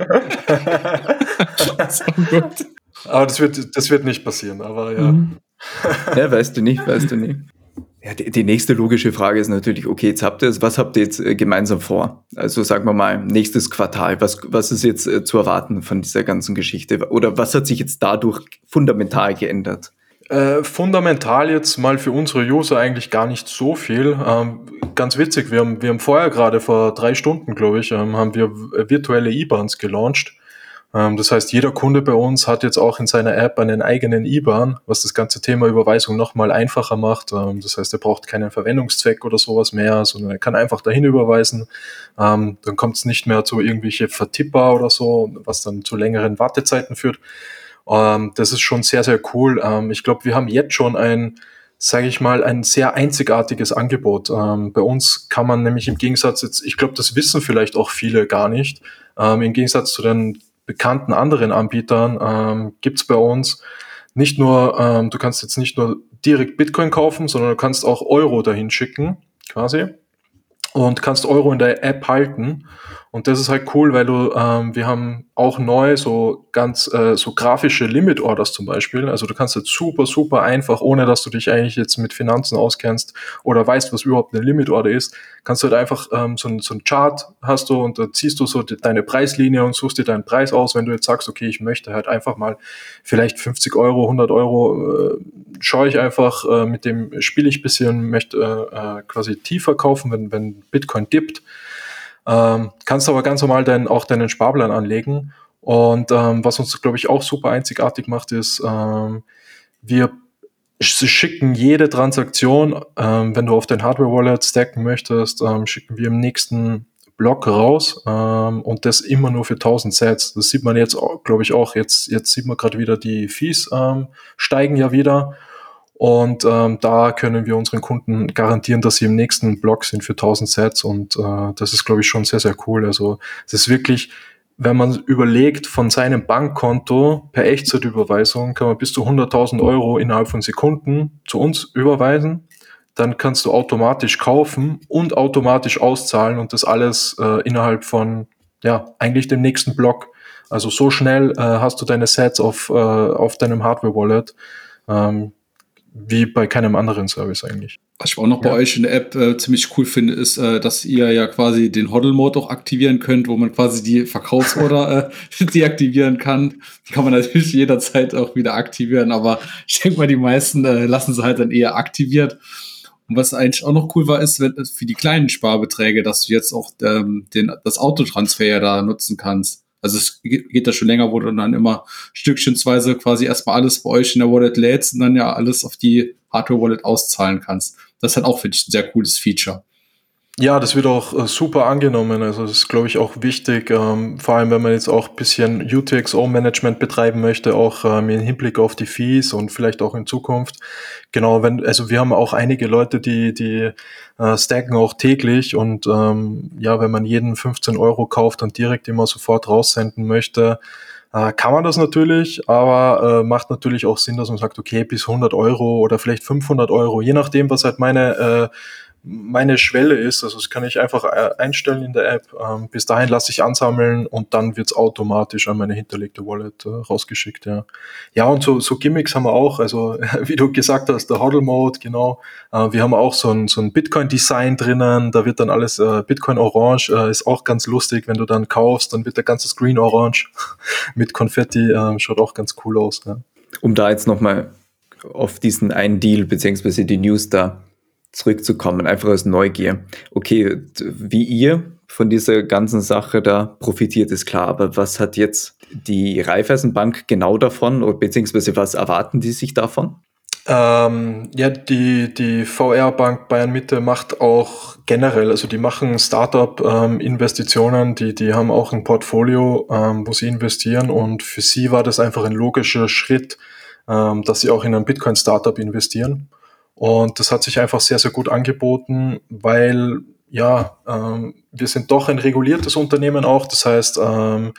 aber das wird, das wird nicht passieren, aber ja. Mhm. Ja, weißt du nicht, weißt du nicht. Ja, die, die, nächste logische Frage ist natürlich, okay, jetzt habt ihr es, was habt ihr jetzt äh, gemeinsam vor? Also sagen wir mal, nächstes Quartal, was, was ist jetzt äh, zu erwarten von dieser ganzen Geschichte? Oder was hat sich jetzt dadurch fundamental geändert? Äh, fundamental jetzt mal für unsere User eigentlich gar nicht so viel. Ähm, ganz witzig, wir haben, wir haben vorher gerade vor drei Stunden, glaube ich, ähm, haben wir virtuelle IBANs gelauncht. Ähm, das heißt, jeder Kunde bei uns hat jetzt auch in seiner App einen eigenen IBAN, was das ganze Thema Überweisung nochmal einfacher macht. Ähm, das heißt, er braucht keinen Verwendungszweck oder sowas mehr, sondern er kann einfach dahin überweisen. Ähm, dann kommt es nicht mehr zu irgendwelche Vertipper oder so, was dann zu längeren Wartezeiten führt. das ist schon sehr, sehr cool. ich glaube, wir haben jetzt schon ein sage ich mal, ein sehr einzigartiges Angebot. Ähm, bei uns kann man nämlich im Gegensatz jetzt, ich glaube, das wissen vielleicht auch viele gar nicht, ähm, im Gegensatz zu den bekannten anderen Anbietern ähm, gibt es bei uns nicht nur, ähm, du kannst jetzt nicht nur direkt Bitcoin kaufen, sondern du kannst auch Euro dahin schicken, quasi und kannst Euro in der App halten. Und das ist halt cool, weil du, ähm, wir haben auch neu so ganz äh, so grafische Limit Orders zum Beispiel. Also du kannst jetzt super, super einfach, ohne dass du dich eigentlich jetzt mit Finanzen auskennst oder weißt, was überhaupt eine Limit Order ist, kannst du halt einfach ähm, so, ein, so ein Chart hast du und da ziehst du so die, deine Preislinie und suchst dir deinen Preis aus, wenn du jetzt sagst, okay, ich möchte halt einfach mal vielleicht 50 Euro, 100 Euro, äh, schaue ich einfach, äh, mit dem spiele ich bisschen, möchte äh, äh, quasi tiefer kaufen, wenn, wenn Bitcoin dippt. Ähm, kannst aber ganz normal dein, auch deinen Sparplan anlegen. Und ähm, was uns, glaube ich, auch super einzigartig macht, ist, ähm, wir schicken jede Transaktion, ähm, wenn du auf dein Hardware-Wallet stacken möchtest, ähm, schicken wir im nächsten Block raus ähm, und das immer nur für 1000 Sets. Das sieht man jetzt, glaube ich, auch. Jetzt, jetzt sieht man gerade wieder, die Fees ähm, steigen ja wieder. Und ähm, da können wir unseren Kunden garantieren, dass sie im nächsten Block sind für 1000 Sets. Und äh, das ist, glaube ich, schon sehr, sehr cool. Also es ist wirklich, wenn man überlegt, von seinem Bankkonto per Echtzeitüberweisung kann man bis zu 100.000 Euro innerhalb von Sekunden zu uns überweisen. Dann kannst du automatisch kaufen und automatisch auszahlen und das alles äh, innerhalb von, ja, eigentlich dem nächsten Block. Also so schnell äh, hast du deine Sets auf, äh, auf deinem Hardware-Wallet. Ähm, wie bei keinem anderen Service eigentlich. Was ich auch noch bei euch in der App äh, ziemlich cool finde, ist, äh, dass ihr ja quasi den Hodl-Mode auch aktivieren könnt, wo man quasi die Verkaufsorder äh, deaktivieren kann. Die kann man natürlich jederzeit auch wieder aktivieren, aber ich denke mal, die meisten äh, lassen sie halt dann eher aktiviert. Und was eigentlich auch noch cool war, ist wenn, für die kleinen Sparbeträge, dass du jetzt auch ähm, den, das Autotransfer ja da nutzen kannst. Also es geht da schon länger, wo du dann immer stückchensweise quasi erstmal alles bei euch in der Wallet lädst und dann ja alles auf die Hardware-Wallet auszahlen kannst. Das ist halt auch, finde ich, ein sehr cooles Feature. Ja, das wird auch äh, super angenommen. Also das ist, glaube ich, auch wichtig, ähm, vor allem wenn man jetzt auch ein bisschen UTXO-Management betreiben möchte, auch ähm, im Hinblick auf die Fees und vielleicht auch in Zukunft. Genau, wenn, also wir haben auch einige Leute, die, die äh, stacken auch täglich und ähm, ja, wenn man jeden 15 Euro kauft und direkt immer sofort raussenden möchte, äh, kann man das natürlich, aber äh, macht natürlich auch Sinn, dass man sagt, okay, bis 100 Euro oder vielleicht 500 Euro, je nachdem, was halt meine äh, meine Schwelle ist. Also das kann ich einfach äh, einstellen in der App. Ähm, bis dahin lasse ich ansammeln und dann wird es automatisch an meine hinterlegte Wallet äh, rausgeschickt. Ja, ja und so, so Gimmicks haben wir auch. Also wie du gesagt hast, der Hodl Mode, genau. Äh, wir haben auch so ein, so ein Bitcoin-Design drinnen. Da wird dann alles äh, Bitcoin Orange. Äh, ist auch ganz lustig, wenn du dann kaufst, dann wird der ganze Screen orange mit Konfetti. Äh, schaut auch ganz cool aus. Ja. Um da jetzt nochmal auf diesen einen Deal beziehungsweise die News da zurückzukommen, einfach aus Neugier. Okay, wie ihr von dieser ganzen Sache da profitiert, ist klar, aber was hat jetzt die Raiffeisenbank genau davon oder beziehungsweise was erwarten die sich davon? Ähm, ja, die, die VR-Bank Bayern Mitte macht auch generell, also die machen Startup-Investitionen, ähm, die, die haben auch ein Portfolio, ähm, wo sie investieren und für sie war das einfach ein logischer Schritt, ähm, dass sie auch in ein Bitcoin-Startup investieren. Und das hat sich einfach sehr, sehr gut angeboten, weil ja, ähm, wir sind doch ein reguliertes Unternehmen auch. Das heißt, ähm,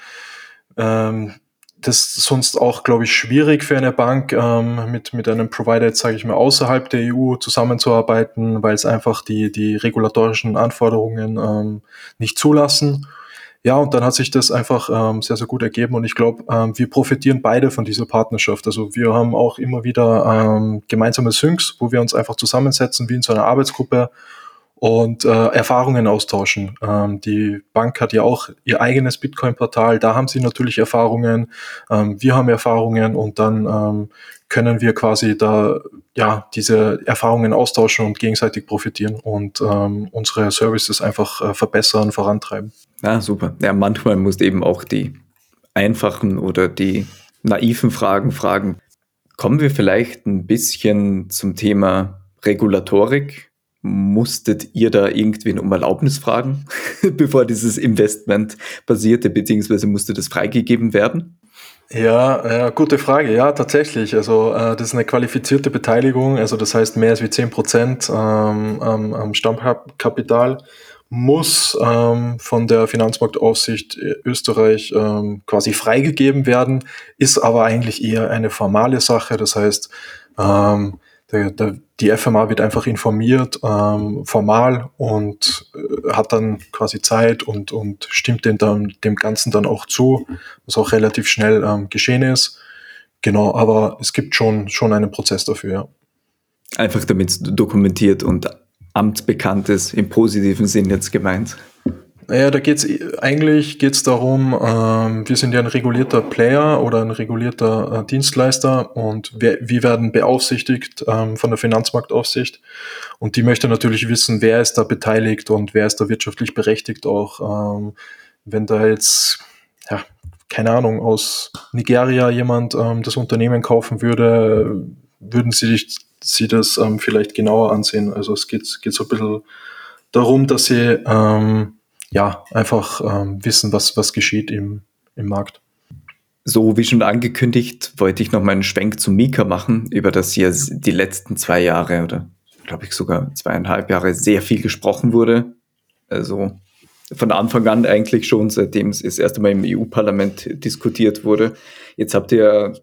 Ähm, das ist sonst auch, glaube ich, schwierig für eine Bank, ähm, mit, mit einem Provider, jetzt sage ich mal, außerhalb der EU zusammenzuarbeiten, weil es einfach die, die regulatorischen Anforderungen ähm, nicht zulassen. Ja, und dann hat sich das einfach ähm, sehr, sehr gut ergeben und ich glaube, ähm, wir profitieren beide von dieser Partnerschaft. Also wir haben auch immer wieder ähm, gemeinsame Syncs, wo wir uns einfach zusammensetzen wie in so einer Arbeitsgruppe und äh, Erfahrungen austauschen. Ähm, die Bank hat ja auch ihr eigenes Bitcoin-Portal, da haben sie natürlich Erfahrungen, ähm, wir haben Erfahrungen und dann ähm, können wir quasi da ja diese Erfahrungen austauschen und gegenseitig profitieren und ähm, unsere Services einfach äh, verbessern, vorantreiben. Ja, super. Ja, manchmal musst eben auch die einfachen oder die naiven Fragen fragen. Kommen wir vielleicht ein bisschen zum Thema Regulatorik Musstet ihr da irgendwen um Erlaubnis fragen, bevor dieses Investment passierte, beziehungsweise musste das freigegeben werden? Ja, ja, gute Frage. Ja, tatsächlich. Also äh, das ist eine qualifizierte Beteiligung, also das heißt mehr als wie 10 Prozent ähm, am Stammkapital muss ähm, von der Finanzmarktaufsicht Österreich ähm, quasi freigegeben werden, ist aber eigentlich eher eine formale Sache. Das heißt, ähm, der, der, die FMA wird einfach informiert, ähm, formal und äh, hat dann quasi Zeit und, und stimmt dem, dann, dem Ganzen dann auch zu, was auch relativ schnell ähm, geschehen ist. Genau, aber es gibt schon, schon einen Prozess dafür, ja. Einfach damit dokumentiert und amtsbekannt ist, im positiven Sinn jetzt gemeint. Naja, da geht's eigentlich geht's darum, ähm, wir sind ja ein regulierter Player oder ein regulierter äh, Dienstleister und wir, wir werden beaufsichtigt ähm, von der Finanzmarktaufsicht und die möchte natürlich wissen, wer ist da beteiligt und wer ist da wirtschaftlich berechtigt auch. Ähm, wenn da jetzt, ja, keine Ahnung, aus Nigeria jemand ähm, das Unternehmen kaufen würde, würden sie, sie das ähm, vielleicht genauer ansehen. Also es geht, geht so ein bisschen darum, dass sie ähm, ja, einfach ähm, wissen, was, was geschieht im, im Markt. So wie schon angekündigt, wollte ich noch mal einen Schwenk zu Mika machen, über das hier die letzten zwei Jahre oder glaube ich sogar zweieinhalb Jahre sehr viel gesprochen wurde. Also von Anfang an eigentlich schon, seitdem es das erste Mal im EU-Parlament diskutiert wurde. Jetzt habt ihr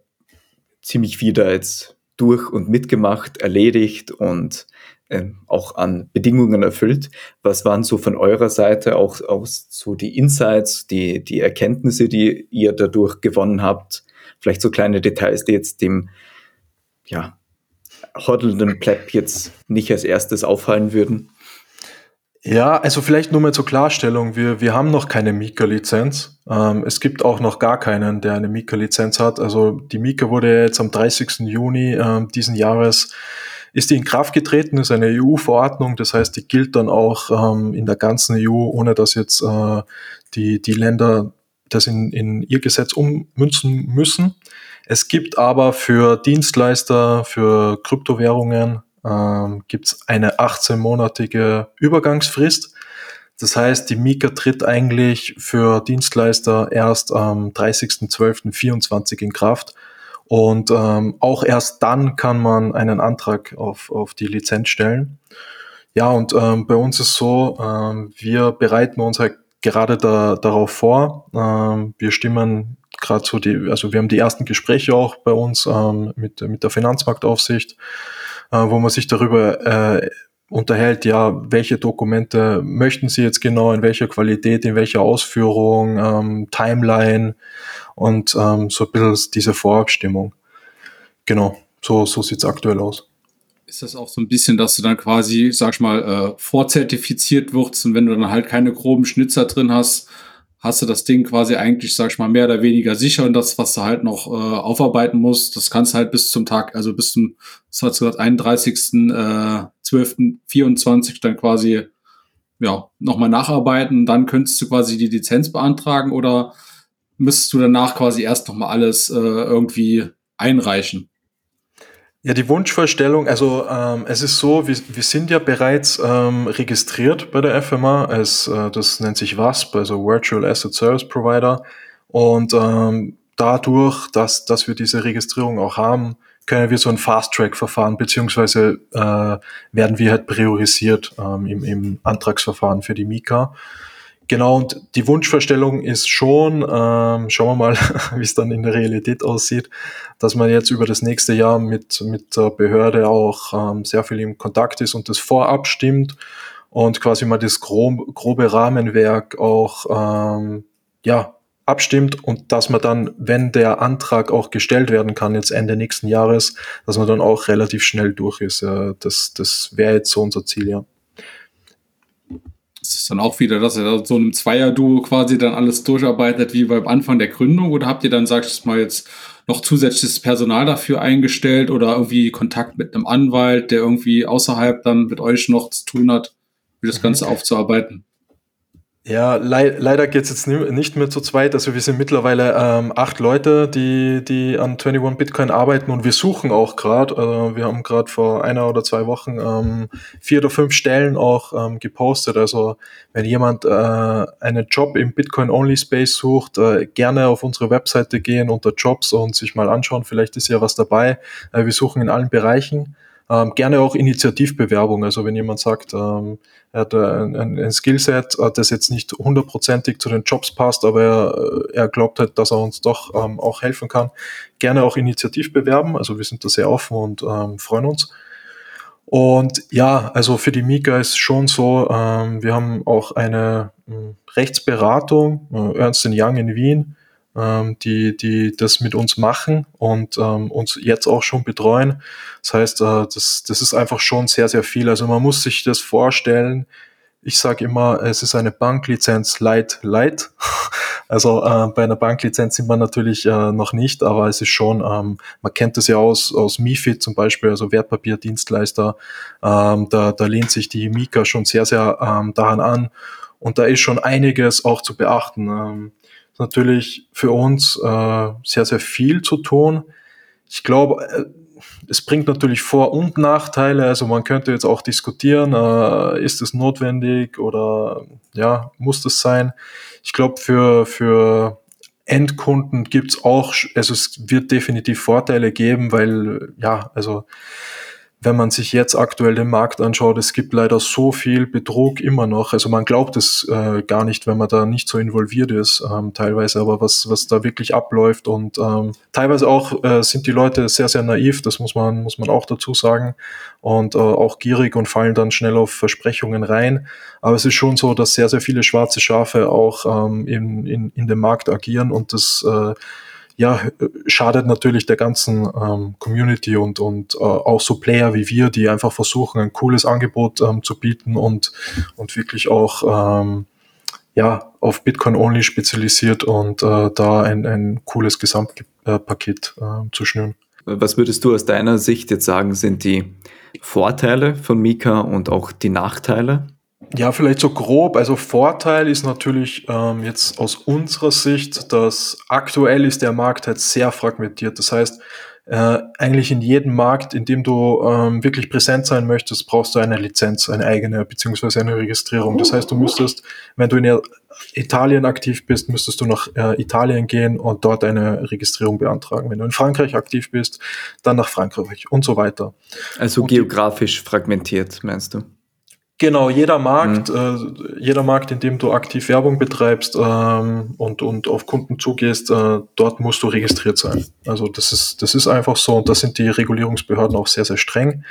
ziemlich viel da jetzt durch und mitgemacht, erledigt und äh, auch an Bedingungen erfüllt. Was waren so von eurer Seite auch, auch so die Insights, die, die Erkenntnisse, die ihr dadurch gewonnen habt? Vielleicht so kleine Details, die jetzt dem ja, hoddelnden Pleb jetzt nicht als erstes auffallen würden? Ja, also vielleicht nur mal zur Klarstellung. Wir, wir haben noch keine Mika-Lizenz. Ähm, es gibt auch noch gar keinen, der eine Mika-Lizenz hat. Also die Mika wurde jetzt am 30. Juni äh, diesen Jahres ist die in Kraft getreten, ist eine EU-Verordnung, das heißt, die gilt dann auch ähm, in der ganzen EU, ohne dass jetzt äh, die, die Länder das in, in ihr Gesetz ummünzen müssen. Es gibt aber für Dienstleister, für Kryptowährungen, ähm, gibt es eine 18-monatige Übergangsfrist. Das heißt, die Mika tritt eigentlich für Dienstleister erst am 30.12.24 in Kraft. Und ähm, auch erst dann kann man einen Antrag auf, auf die Lizenz stellen. Ja, und ähm, bei uns ist so, ähm, wir bereiten uns halt gerade da, darauf vor. Ähm, wir stimmen gerade so die, also wir haben die ersten Gespräche auch bei uns ähm, mit, mit der Finanzmarktaufsicht, wo man sich darüber äh, unterhält, ja, welche Dokumente möchten Sie jetzt genau, in welcher Qualität, in welcher Ausführung, ähm, Timeline und ähm, so ein bisschen diese Vorabstimmung. Genau, so, so sieht's aktuell aus. Ist das auch so ein bisschen, dass du dann quasi, sag ich mal, äh, vorzertifiziert wirst und wenn du dann halt keine groben Schnitzer drin hast, hast du das Ding quasi eigentlich, sag ich mal, mehr oder weniger sicher und das, was du halt noch äh, aufarbeiten musst, das kannst du halt bis zum Tag, also bis zum, was hast du gesagt, 31. Äh, 12.24 dann quasi ja, nochmal nacharbeiten, dann könntest du quasi die Lizenz beantragen oder müsstest du danach quasi erst nochmal alles äh, irgendwie einreichen? Ja, die Wunschvorstellung, also ähm, es ist so, wir, wir sind ja bereits ähm, registriert bei der FMA, als, äh, das nennt sich WASP, also Virtual Asset Service Provider. Und ähm, dadurch, dass, dass wir diese Registrierung auch haben, können wir so ein Fast-Track-Verfahren, beziehungsweise äh, werden wir halt priorisiert ähm, im, im Antragsverfahren für die Mika. Genau, und die Wunschvorstellung ist schon, ähm, schauen wir mal, wie es dann in der Realität aussieht, dass man jetzt über das nächste Jahr mit, mit der Behörde auch ähm, sehr viel im Kontakt ist und das vorab stimmt und quasi mal das grob, grobe Rahmenwerk auch ähm, ja, abstimmt und dass man dann, wenn der Antrag auch gestellt werden kann, jetzt Ende nächsten Jahres, dass man dann auch relativ schnell durch ist. Äh, das das wäre jetzt so unser Ziel, ja ist dann auch wieder, dass er so einem Zweier-Duo quasi dann alles durcharbeitet wie beim Anfang der Gründung? Oder habt ihr dann, sag ich mal, jetzt noch zusätzliches Personal dafür eingestellt oder irgendwie Kontakt mit einem Anwalt, der irgendwie außerhalb dann mit euch noch zu tun hat, wie das Ganze aufzuarbeiten? Ja, le leider geht's jetzt nicht mehr zu zweit. Also wir sind mittlerweile ähm, acht Leute, die, die an 21 Bitcoin arbeiten und wir suchen auch gerade. Äh, wir haben gerade vor einer oder zwei Wochen ähm, vier oder fünf Stellen auch ähm, gepostet. Also wenn jemand äh, einen Job im Bitcoin-Only-Space sucht, äh, gerne auf unsere Webseite gehen unter Jobs und sich mal anschauen. Vielleicht ist ja was dabei. Äh, wir suchen in allen Bereichen. Ähm, gerne auch Initiativbewerbung. Also wenn jemand sagt, ähm, er hat ein, ein, ein Skillset, äh, das jetzt nicht hundertprozentig zu den Jobs passt, aber er, äh, er glaubt halt, dass er uns doch ähm, auch helfen kann, gerne auch Initiativ bewerben. Also wir sind da sehr offen und ähm, freuen uns. Und ja, also für die Mika ist schon so, ähm, wir haben auch eine hm, Rechtsberatung, äh, Ernst Young in Wien, ähm, die, die das mit uns machen und ähm, uns jetzt auch schon betreuen. Das heißt, äh, das, das ist einfach schon sehr, sehr viel. Also man muss sich das vorstellen. Ich sage immer, es ist eine Banklizenz light, light. Also äh, bei einer Banklizenz sind wir natürlich äh, noch nicht, aber es ist schon, ähm, man kennt das ja aus, aus MIFID zum Beispiel, also Wertpapierdienstleister, ähm, da, da lehnt sich die Mika schon sehr, sehr ähm, daran an. Und da ist schon einiges auch zu beachten. Ähm, natürlich für uns äh, sehr, sehr viel zu tun. Ich glaube, äh, es bringt natürlich Vor- und Nachteile. Also man könnte jetzt auch diskutieren, äh, ist es notwendig oder ja, muss das sein? Ich glaube, für, für Endkunden gibt's auch, also es wird definitiv Vorteile geben, weil ja, also wenn man sich jetzt aktuell den Markt anschaut, es gibt leider so viel Betrug immer noch. Also man glaubt es äh, gar nicht, wenn man da nicht so involviert ist, ähm, teilweise, aber was, was da wirklich abläuft und ähm, teilweise auch äh, sind die Leute sehr, sehr naiv, das muss man, muss man auch dazu sagen und äh, auch gierig und fallen dann schnell auf Versprechungen rein. Aber es ist schon so, dass sehr, sehr viele schwarze Schafe auch ähm, in, in, in dem Markt agieren und das äh, ja, schadet natürlich der ganzen ähm, Community und, und äh, auch so Player wie wir, die einfach versuchen, ein cooles Angebot ähm, zu bieten und, und wirklich auch ähm, ja, auf Bitcoin-only spezialisiert und äh, da ein, ein cooles Gesamtpaket äh, zu schnüren. Was würdest du aus deiner Sicht jetzt sagen, sind die Vorteile von Mika und auch die Nachteile? Ja, vielleicht so grob. Also Vorteil ist natürlich ähm, jetzt aus unserer Sicht, dass aktuell ist der Markt halt sehr fragmentiert. Das heißt, äh, eigentlich in jedem Markt, in dem du ähm, wirklich präsent sein möchtest, brauchst du eine Lizenz, eine eigene, beziehungsweise eine Registrierung. Das heißt, du müsstest, wenn du in Italien aktiv bist, müsstest du nach äh, Italien gehen und dort eine Registrierung beantragen. Wenn du in Frankreich aktiv bist, dann nach Frankreich und so weiter. Also und geografisch fragmentiert, meinst du? Genau, jeder Markt, mhm. äh, jeder Markt, in dem du aktiv Werbung betreibst ähm, und, und auf Kunden zugehst, äh, dort musst du registriert sein. Also das ist, das ist einfach so und da sind die Regulierungsbehörden auch sehr, sehr streng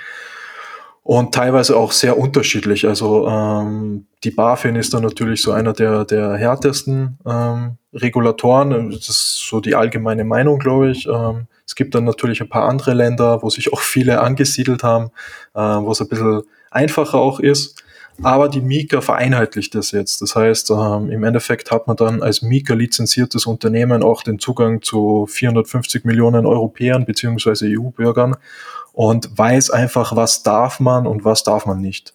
und teilweise auch sehr unterschiedlich. Also ähm, die BaFin ist da natürlich so einer der, der härtesten ähm, Regulatoren. Das ist so die allgemeine Meinung, glaube ich. Ähm, es gibt dann natürlich ein paar andere Länder, wo sich auch viele angesiedelt haben, äh, wo es ein bisschen einfacher auch ist. Aber die Mika vereinheitlicht das jetzt. Das heißt, ähm, im Endeffekt hat man dann als Mika lizenziertes Unternehmen auch den Zugang zu 450 Millionen Europäern beziehungsweise EU-Bürgern und weiß einfach, was darf man und was darf man nicht.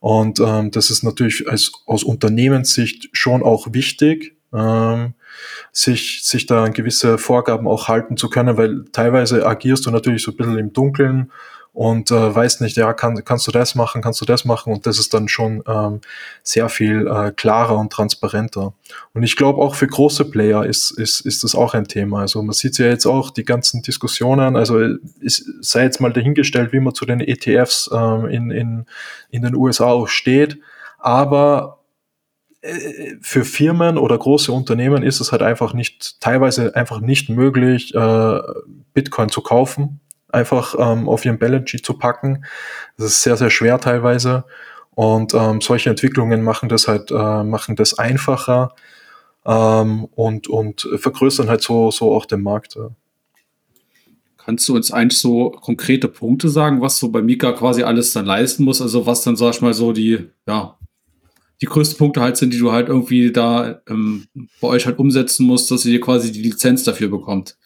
Und ähm, das ist natürlich als, aus Unternehmenssicht schon auch wichtig, ähm, sich, sich da an gewisse Vorgaben auch halten zu können, weil teilweise agierst du natürlich so ein bisschen im Dunkeln und äh, weiß nicht, ja, kann, kannst du das machen, kannst du das machen und das ist dann schon ähm, sehr viel äh, klarer und transparenter. Und ich glaube auch für große Player ist, ist, ist das auch ein Thema. Also man sieht ja jetzt auch die ganzen Diskussionen, also es sei jetzt mal dahingestellt, wie man zu den ETFs ähm, in, in, in den USA auch steht, aber äh, für Firmen oder große Unternehmen ist es halt einfach nicht, teilweise einfach nicht möglich, äh, Bitcoin zu kaufen, einfach ähm, auf ihren Balance Sheet zu packen. Das ist sehr, sehr schwer teilweise. Und ähm, solche Entwicklungen machen das halt, äh, machen das einfacher ähm, und, und vergrößern halt so, so auch den Markt. Ja. Kannst du uns eigentlich so konkrete Punkte sagen, was so bei Mika quasi alles dann leisten muss? Also was dann, sag ich mal, so die, ja, die größten Punkte halt sind, die du halt irgendwie da ähm, bei euch halt umsetzen musst, dass ihr quasi die Lizenz dafür bekommt.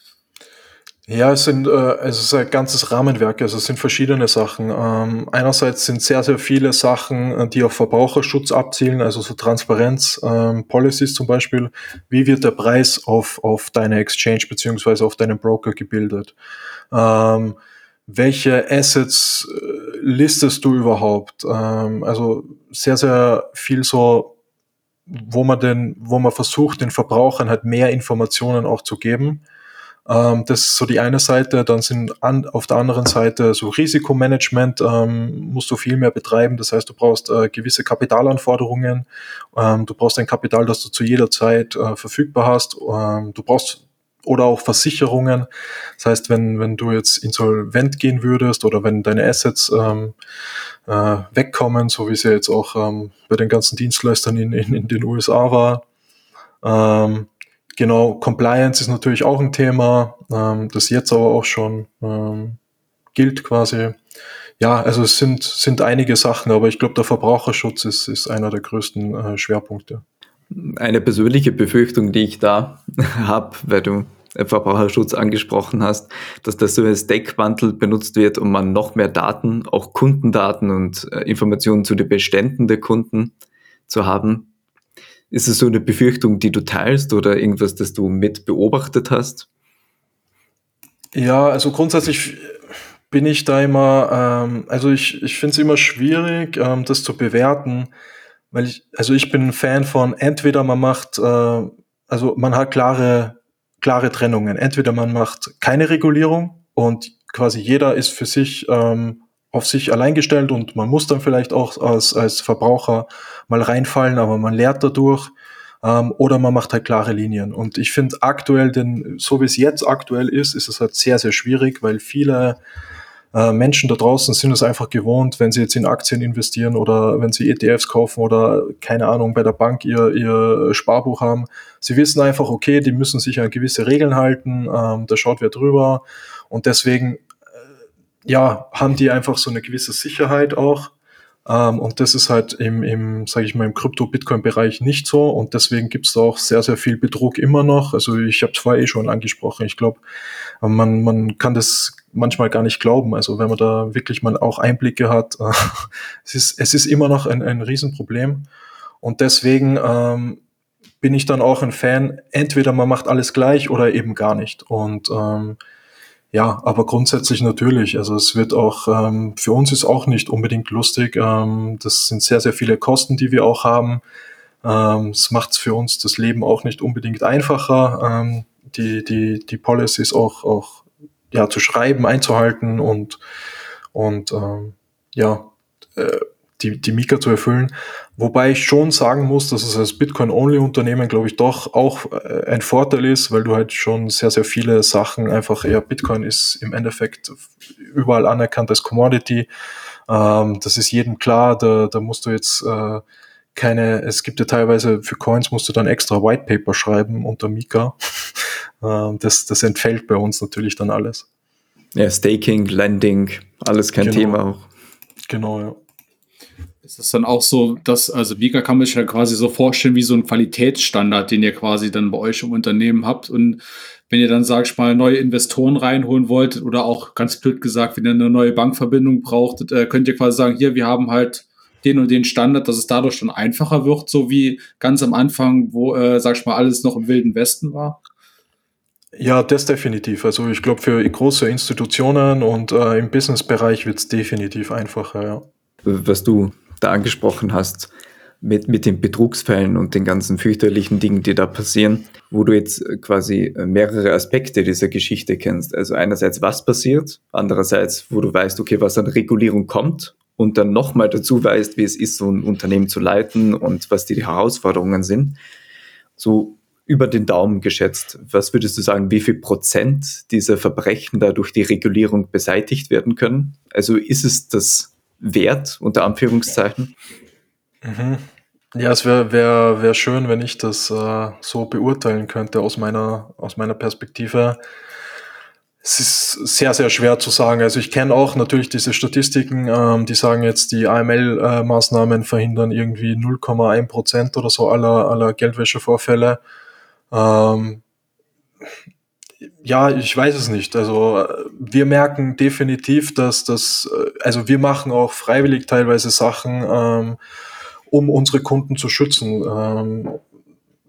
Ja, es sind äh, es ist ein ganzes Rahmenwerk, also es sind verschiedene Sachen. Ähm, einerseits sind sehr, sehr viele Sachen, äh, die auf Verbraucherschutz abzielen, also so Transparenz, ähm, Policies zum Beispiel. Wie wird der Preis auf, auf deine Exchange beziehungsweise auf deinen Broker gebildet? Ähm, welche Assets äh, listest du überhaupt? Ähm, also sehr, sehr viel so, wo man den, wo man versucht, den Verbrauchern halt mehr Informationen auch zu geben ähm, das ist so die eine Seite. Dann sind an, auf der anderen Seite so Risikomanagement ähm, musst du viel mehr betreiben. Das heißt, du brauchst äh, gewisse Kapitalanforderungen. Ähm, du brauchst ein Kapital, das du zu jeder Zeit äh, verfügbar hast. Ähm, du brauchst oder auch Versicherungen. Das heißt, wenn, wenn du jetzt insolvent gehen würdest oder wenn deine Assets ähm, äh, wegkommen, so wie es ja jetzt auch ähm, bei den ganzen Dienstleistern in, in, in den USA war, ähm, Genau, Compliance ist natürlich auch ein Thema, ähm, das jetzt aber auch schon ähm, gilt quasi. Ja, also es sind, sind einige Sachen, aber ich glaube, der Verbraucherschutz ist, ist einer der größten äh, Schwerpunkte. Eine persönliche Befürchtung, die ich da habe, weil du Verbraucherschutz angesprochen hast, dass das so als Deckbundle benutzt wird, um man noch mehr Daten, auch Kundendaten und äh, Informationen zu den Beständen der Kunden zu haben, ist es so eine Befürchtung, die du teilst oder irgendwas, das du mit beobachtet hast? Ja, also grundsätzlich bin ich da immer, ähm, also ich, ich finde es immer schwierig, ähm, das zu bewerten, weil ich, also ich bin ein Fan von entweder man macht, äh, also man hat klare, klare Trennungen. Entweder man macht keine Regulierung und quasi jeder ist für sich ähm, auf sich allein gestellt und man muss dann vielleicht auch als, als Verbraucher mal reinfallen, aber man lernt dadurch. Ähm, oder man macht halt klare Linien. Und ich finde aktuell, denn so wie es jetzt aktuell ist, ist es halt sehr, sehr schwierig, weil viele äh, Menschen da draußen sind es einfach gewohnt, wenn sie jetzt in Aktien investieren oder wenn sie ETFs kaufen oder keine Ahnung, bei der Bank ihr, ihr Sparbuch haben. Sie wissen einfach, okay, die müssen sich an gewisse Regeln halten, ähm, da schaut wer drüber. Und deswegen ja, haben die einfach so eine gewisse Sicherheit auch. Ähm, und das ist halt im, im sage ich mal, im Krypto-Bitcoin-Bereich nicht so. Und deswegen gibt es da auch sehr, sehr viel Betrug immer noch. Also ich habe es vorher eh schon angesprochen. Ich glaube, man, man kann das manchmal gar nicht glauben. Also wenn man da wirklich mal auch Einblicke hat, es, ist, es ist immer noch ein, ein Riesenproblem. Und deswegen ähm, bin ich dann auch ein Fan, entweder man macht alles gleich oder eben gar nicht. Und ähm, ja, aber grundsätzlich natürlich. Also es wird auch, ähm, für uns ist auch nicht unbedingt lustig. Ähm, das sind sehr, sehr viele Kosten, die wir auch haben. Ähm, es macht für uns das Leben auch nicht unbedingt einfacher, ähm, die, die, die Policies auch, auch ja, zu schreiben, einzuhalten und, und ähm, ja, äh, die, die Mika zu erfüllen. Wobei ich schon sagen muss, dass es als Bitcoin-Only-Unternehmen, glaube ich, doch auch äh, ein Vorteil ist, weil du halt schon sehr, sehr viele Sachen einfach eher Bitcoin ist im Endeffekt überall anerkannt als Commodity. Ähm, das ist jedem klar, da, da musst du jetzt äh, keine, es gibt ja teilweise für Coins musst du dann extra White Paper schreiben unter Mika. ähm, das, das entfällt bei uns natürlich dann alles. Ja, Staking, Lending, alles kein genau. Thema auch. Genau, ja. Ist das dann auch so, dass, also Mika kann man sich ja quasi so vorstellen wie so ein Qualitätsstandard, den ihr quasi dann bei euch im Unternehmen habt. Und wenn ihr dann, sag ich mal, neue Investoren reinholen wolltet oder auch ganz blöd gesagt, wenn ihr eine neue Bankverbindung braucht, äh, könnt ihr quasi sagen, hier, wir haben halt den und den Standard, dass es dadurch dann einfacher wird, so wie ganz am Anfang, wo, äh, sag ich mal, alles noch im Wilden Westen war? Ja, das definitiv. Also ich glaube, für große Institutionen und äh, im Businessbereich wird es definitiv einfacher, ja. Was du da angesprochen hast, mit, mit den Betrugsfällen und den ganzen fürchterlichen Dingen, die da passieren, wo du jetzt quasi mehrere Aspekte dieser Geschichte kennst. Also einerseits, was passiert, andererseits, wo du weißt, okay, was an Regulierung kommt und dann nochmal dazu weißt, wie es ist, so ein Unternehmen zu leiten und was die Herausforderungen sind, so über den Daumen geschätzt, was würdest du sagen, wie viel Prozent dieser Verbrechen da durch die Regulierung beseitigt werden können? Also ist es das wert, unter Anführungszeichen? Mhm. Ja, es wäre wär, wär schön, wenn ich das äh, so beurteilen könnte aus meiner, aus meiner Perspektive. Es ist sehr, sehr schwer zu sagen. Also ich kenne auch natürlich diese Statistiken, ähm, die sagen jetzt, die AML-Maßnahmen verhindern irgendwie 0,1 Prozent oder so aller, aller Geldwäschevorfälle. Ähm, ja, ich weiß es nicht. Also wir merken definitiv, dass das, äh, also wir machen auch freiwillig teilweise Sachen, ähm, um unsere Kunden zu schützen. Ähm,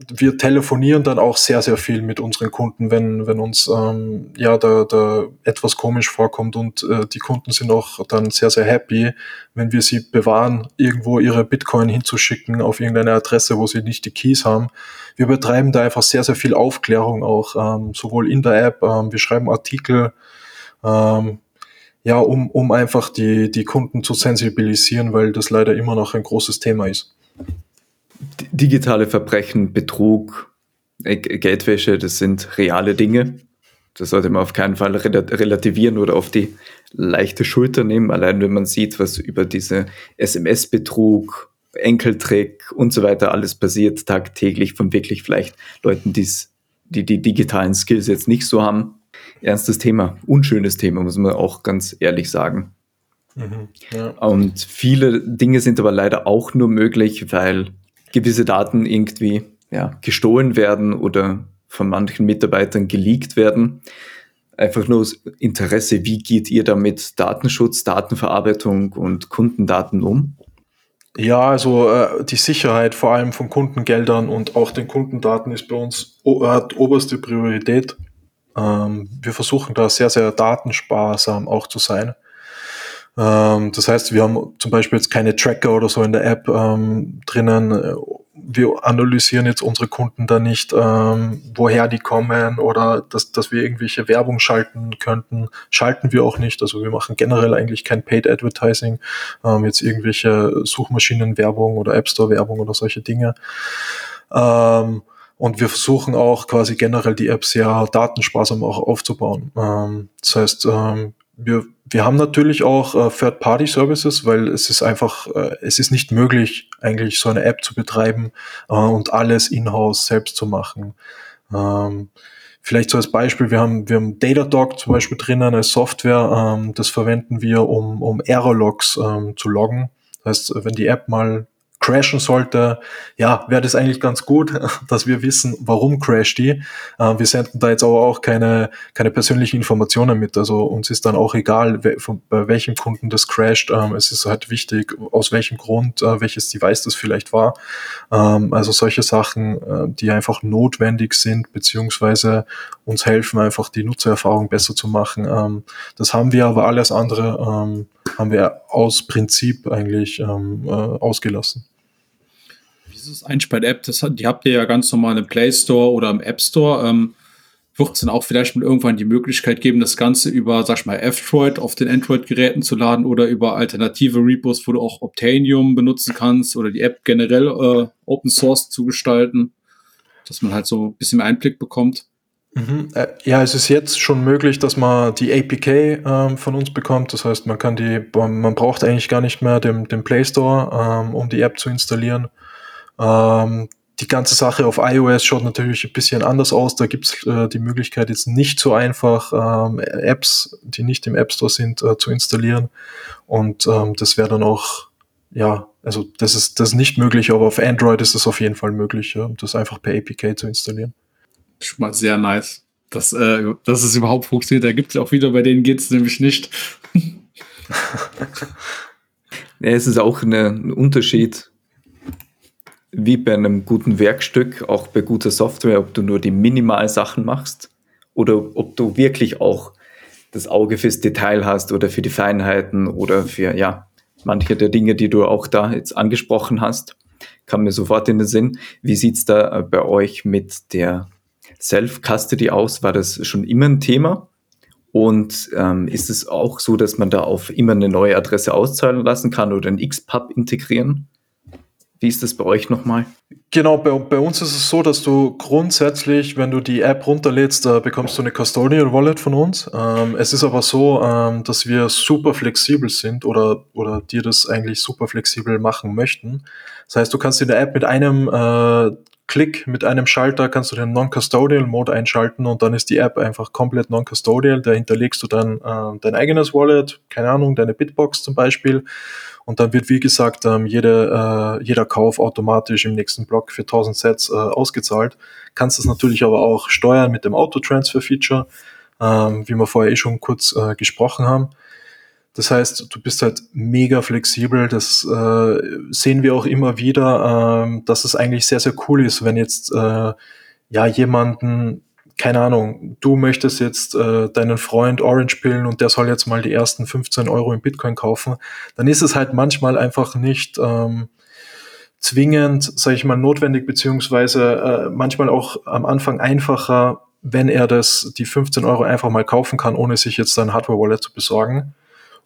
wir telefonieren dann auch sehr, sehr viel mit unseren Kunden, wenn, wenn uns ähm, ja da, da etwas komisch vorkommt und äh, die Kunden sind auch dann sehr, sehr happy, wenn wir sie bewahren, irgendwo ihre Bitcoin hinzuschicken auf irgendeine Adresse, wo sie nicht die Keys haben. Wir betreiben da einfach sehr, sehr viel Aufklärung auch, ähm, sowohl in der App, ähm, wir schreiben Artikel, ähm, ja, um, um einfach die, die Kunden zu sensibilisieren, weil das leider immer noch ein großes Thema ist. Digitale Verbrechen, Betrug, äh, Geldwäsche, das sind reale Dinge. Das sollte man auf keinen Fall relativieren oder auf die leichte Schulter nehmen. Allein wenn man sieht, was über diese SMS-Betrug, Enkeltrick und so weiter alles passiert tagtäglich von wirklich vielleicht Leuten, die's, die die digitalen Skills jetzt nicht so haben, ernstes Thema, unschönes Thema, muss man auch ganz ehrlich sagen. Mhm, ja. Und viele Dinge sind aber leider auch nur möglich, weil gewisse Daten irgendwie ja, gestohlen werden oder von manchen Mitarbeitern geleakt werden. Einfach nur aus Interesse, wie geht ihr damit Datenschutz, Datenverarbeitung und Kundendaten um? Ja, also äh, die Sicherheit vor allem von Kundengeldern und auch den Kundendaten ist bei uns hat oberste Priorität. Ähm, wir versuchen da sehr, sehr datensparsam auch zu sein. Ähm, das heißt, wir haben zum Beispiel jetzt keine Tracker oder so in der App ähm, drinnen. Wir analysieren jetzt unsere Kunden da nicht, ähm, woher die kommen oder dass, dass wir irgendwelche Werbung schalten könnten. Schalten wir auch nicht. Also wir machen generell eigentlich kein Paid Advertising, ähm, jetzt irgendwelche Suchmaschinenwerbung oder App Store Werbung oder solche Dinge. Ähm, und wir versuchen auch quasi generell die App sehr datensparsam auch aufzubauen. Ähm, das heißt, wir, wir haben natürlich auch äh, Third-Party-Services, weil es ist einfach, äh, es ist nicht möglich, eigentlich so eine App zu betreiben äh, und alles in-house selbst zu machen. Ähm, vielleicht so als Beispiel, wir haben, wir haben Datadog zum Beispiel drinnen als Software, ähm, das verwenden wir, um, um Error-Logs ähm, zu loggen. Das heißt, wenn die App mal crashen sollte, ja, wäre das eigentlich ganz gut, dass wir wissen, warum crasht die. Äh, wir senden da jetzt aber auch keine, keine persönlichen Informationen mit. Also uns ist dann auch egal, von, bei welchem Kunden das crasht. Ähm, es ist halt wichtig, aus welchem Grund, äh, welches Device das vielleicht war. Ähm, also solche Sachen, äh, die einfach notwendig sind, beziehungsweise uns helfen, einfach die Nutzererfahrung besser zu machen. Ähm, das haben wir aber alles andere, ähm, haben wir aus Prinzip eigentlich ähm, äh, ausgelassen dieses Einspeit-App, die habt ihr ja ganz normal im Play Store oder im App Store. Ähm, wird es dann auch vielleicht mal irgendwann die Möglichkeit geben, das Ganze über, sag ich mal, F-Droid auf den Android-Geräten zu laden oder über alternative Repos, wo du auch Obtainium benutzen kannst oder die App generell äh, Open Source zu gestalten, dass man halt so ein bisschen Einblick bekommt. Mhm. Äh, ja, es ist jetzt schon möglich, dass man die APK ähm, von uns bekommt. Das heißt, man kann die, man braucht eigentlich gar nicht mehr den, den Play Store, ähm, um die App zu installieren. Ähm, die ganze Sache auf iOS schaut natürlich ein bisschen anders aus. Da gibt es äh, die Möglichkeit, jetzt nicht so einfach ähm, Apps, die nicht im App Store sind, äh, zu installieren. Und ähm, das wäre dann auch, ja, also das ist das ist nicht möglich, aber auf Android ist es auf jeden Fall möglich, ja, das einfach per APK zu installieren. Schon mal sehr nice. Dass, äh, dass es überhaupt funktioniert. Da gibt es auch wieder, bei denen geht es nämlich nicht. ja, es ist auch eine, ein Unterschied, wie bei einem guten Werkstück, auch bei guter Software, ob du nur die Minimalsachen machst oder ob du wirklich auch das Auge fürs Detail hast oder für die Feinheiten oder für, ja, manche der Dinge, die du auch da jetzt angesprochen hast, kam mir sofort in den Sinn. Wie sieht's da äh, bei euch mit der Self-Custody aus? War das schon immer ein Thema? Und ähm, ist es auch so, dass man da auf immer eine neue Adresse auszahlen lassen kann oder ein XPub integrieren? Wie ist das bei euch nochmal? Genau, bei, bei, uns ist es so, dass du grundsätzlich, wenn du die App runterlädst, äh, bekommst du eine Custodial Wallet von uns. Ähm, es ist aber so, ähm, dass wir super flexibel sind oder, oder dir das eigentlich super flexibel machen möchten. Das heißt, du kannst in der App mit einem äh, Klick, mit einem Schalter kannst du den Non-Custodial Mode einschalten und dann ist die App einfach komplett Non-Custodial. Da hinterlegst du dann äh, dein eigenes Wallet, keine Ahnung, deine Bitbox zum Beispiel und dann wird, wie gesagt, ähm, jede, äh, jeder Kauf automatisch im nächsten Block für 1000 Sets äh, ausgezahlt. Kannst das natürlich aber auch steuern mit dem Auto-Transfer-Feature, ähm, wie wir vorher eh schon kurz äh, gesprochen haben. Das heißt, du bist halt mega flexibel. Das äh, sehen wir auch immer wieder, äh, dass es eigentlich sehr, sehr cool ist, wenn jetzt äh, ja jemanden keine Ahnung, du möchtest jetzt äh, deinen Freund Orange pillen und der soll jetzt mal die ersten 15 Euro in Bitcoin kaufen, dann ist es halt manchmal einfach nicht ähm, zwingend, sage ich mal, notwendig, beziehungsweise äh, manchmal auch am Anfang einfacher, wenn er das, die 15 Euro einfach mal kaufen kann, ohne sich jetzt sein Hardware-Wallet zu besorgen.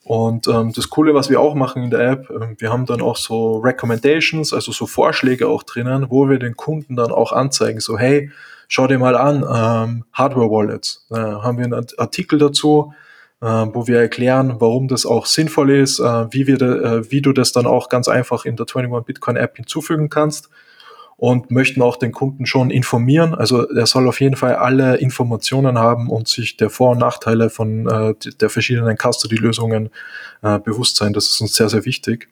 Und ähm, das Coole, was wir auch machen in der App, äh, wir haben dann auch so Recommendations, also so Vorschläge auch drinnen, wo wir den Kunden dann auch anzeigen, so hey, schau dir mal an, ähm, Hardware-Wallets. Äh, haben wir einen Artikel dazu, äh, wo wir erklären, warum das auch sinnvoll ist, äh, wie, wir äh, wie du das dann auch ganz einfach in der 21 Bitcoin App hinzufügen kannst und möchten auch den Kunden schon informieren. Also er soll auf jeden Fall alle Informationen haben und sich der Vor- und Nachteile von äh, der verschiedenen Custody-Lösungen äh, bewusst sein. Das ist uns sehr, sehr wichtig.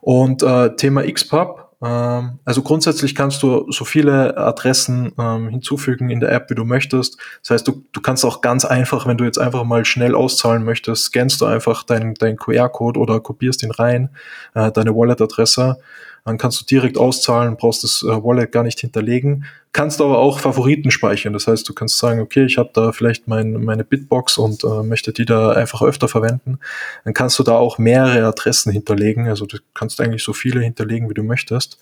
Und äh, Thema XPub, ähm, also grundsätzlich kannst du so viele Adressen ähm, hinzufügen in der App, wie du möchtest. Das heißt, du, du kannst auch ganz einfach, wenn du jetzt einfach mal schnell auszahlen möchtest, scannst du einfach deinen dein QR-Code oder kopierst ihn rein, äh, deine Wallet-Adresse dann kannst du direkt auszahlen, brauchst das äh, Wallet gar nicht hinterlegen. Kannst aber auch Favoriten speichern. Das heißt, du kannst sagen, okay, ich habe da vielleicht mein, meine Bitbox und äh, möchte die da einfach öfter verwenden. Dann kannst du da auch mehrere Adressen hinterlegen. Also du kannst eigentlich so viele hinterlegen, wie du möchtest.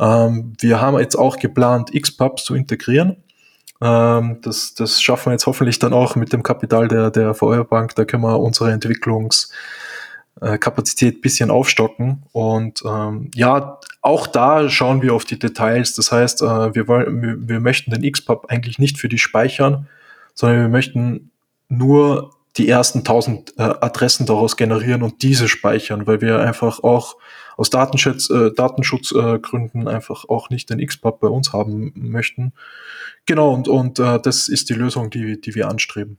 Ähm, wir haben jetzt auch geplant, Xpubs zu integrieren. Ähm, das, das schaffen wir jetzt hoffentlich dann auch mit dem Kapital der, der VR Bank. Da können wir unsere Entwicklungs- äh, Kapazität bisschen aufstocken. Und ähm, ja, auch da schauen wir auf die Details. Das heißt, äh, wir, wollen, wir, möchten den XPub eigentlich nicht für die speichern, sondern wir möchten nur die ersten 1000 äh, Adressen daraus generieren und diese speichern, weil wir einfach auch aus Datenschutz, äh, Datenschutzgründen äh, einfach auch nicht den XPub bei uns haben möchten. Genau, und, und äh, das ist die Lösung, die, die wir anstreben.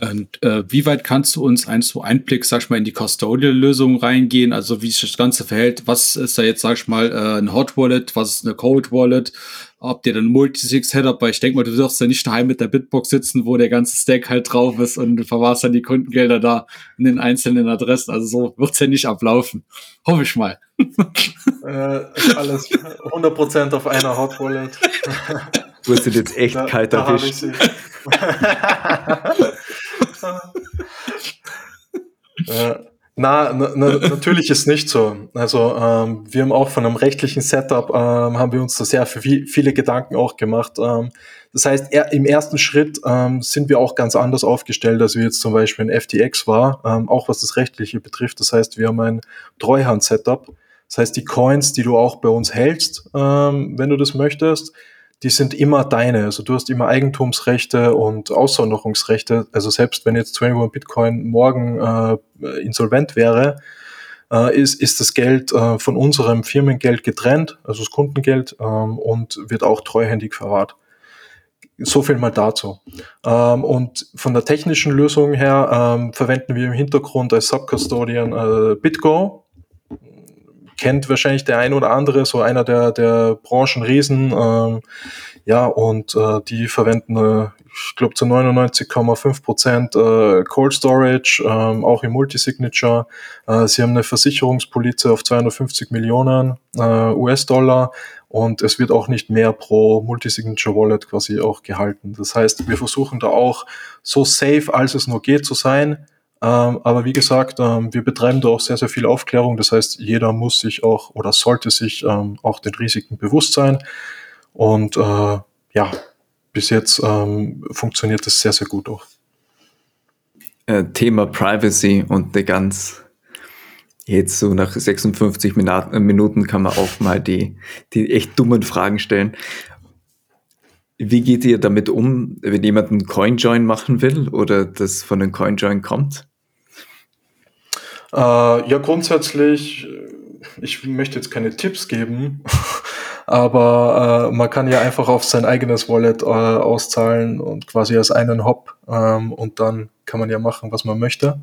Und äh, wie weit kannst du uns einen so Einblick, sag ich mal, in die Custodial-Lösung reingehen? Also wie sich das Ganze verhält? Was ist da jetzt, sag ich mal, äh, ein Hot Wallet? Was ist eine Cold Wallet? Habt ihr dann Multisig-Setup? Weil ich denke mal, du wirst ja nicht daheim mit der Bitbox sitzen, wo der ganze Stack halt drauf ist und du verwahrst dann die Kundengelder da in den einzelnen Adressen. Also so wird's ja nicht ablaufen. Hoffe ich mal. äh, alles 100% auf einer Hot Wallet. Du hast jetzt echt da, kalt erwischt. äh, na, na, na, natürlich ist nicht so. Also ähm, wir haben auch von einem rechtlichen Setup ähm, haben wir uns da sehr viel, viele Gedanken auch gemacht. Ähm, das heißt, er, im ersten Schritt ähm, sind wir auch ganz anders aufgestellt, als wir jetzt zum Beispiel in FTX war, ähm, auch was das Rechtliche betrifft. Das heißt, wir haben ein Treuhand-Setup. Das heißt, die Coins, die du auch bei uns hältst, ähm, wenn du das möchtest, die sind immer deine. Also du hast immer Eigentumsrechte und Aussonderungsrechte. Also selbst wenn jetzt 21 Bitcoin morgen äh, insolvent wäre, äh, ist, ist das Geld äh, von unserem Firmengeld getrennt, also das Kundengeld, ähm, und wird auch treuhändig verwahrt. So viel mal dazu. Ähm, und von der technischen Lösung her ähm, verwenden wir im Hintergrund als Subcustodian äh, BitGo kennt wahrscheinlich der ein oder andere, so einer der, der Branchenriesen. Ähm, ja, und äh, die verwenden, äh, ich glaube, zu 99,5 Prozent äh, Cold Storage, ähm, auch im Multisignature. Äh, sie haben eine Versicherungspolize auf 250 Millionen äh, US-Dollar und es wird auch nicht mehr pro Multisignature Wallet quasi auch gehalten. Das heißt, wir versuchen da auch so safe, als es nur geht zu sein ähm, aber wie gesagt, ähm, wir betreiben da auch sehr, sehr viel Aufklärung. Das heißt, jeder muss sich auch oder sollte sich ähm, auch den Risiken bewusst sein. Und äh, ja, bis jetzt ähm, funktioniert das sehr, sehr gut auch. äh, Thema Privacy und eine ganz, jetzt so nach 56 Minuten kann man auch mal die, die echt dummen Fragen stellen. Wie geht ihr damit um, wenn jemand einen CoinJoin machen will oder das von einem CoinJoin kommt? Äh, ja, grundsätzlich, ich möchte jetzt keine Tipps geben, aber äh, man kann ja einfach auf sein eigenes Wallet äh, auszahlen und quasi als einen Hop ähm, und dann kann man ja machen, was man möchte.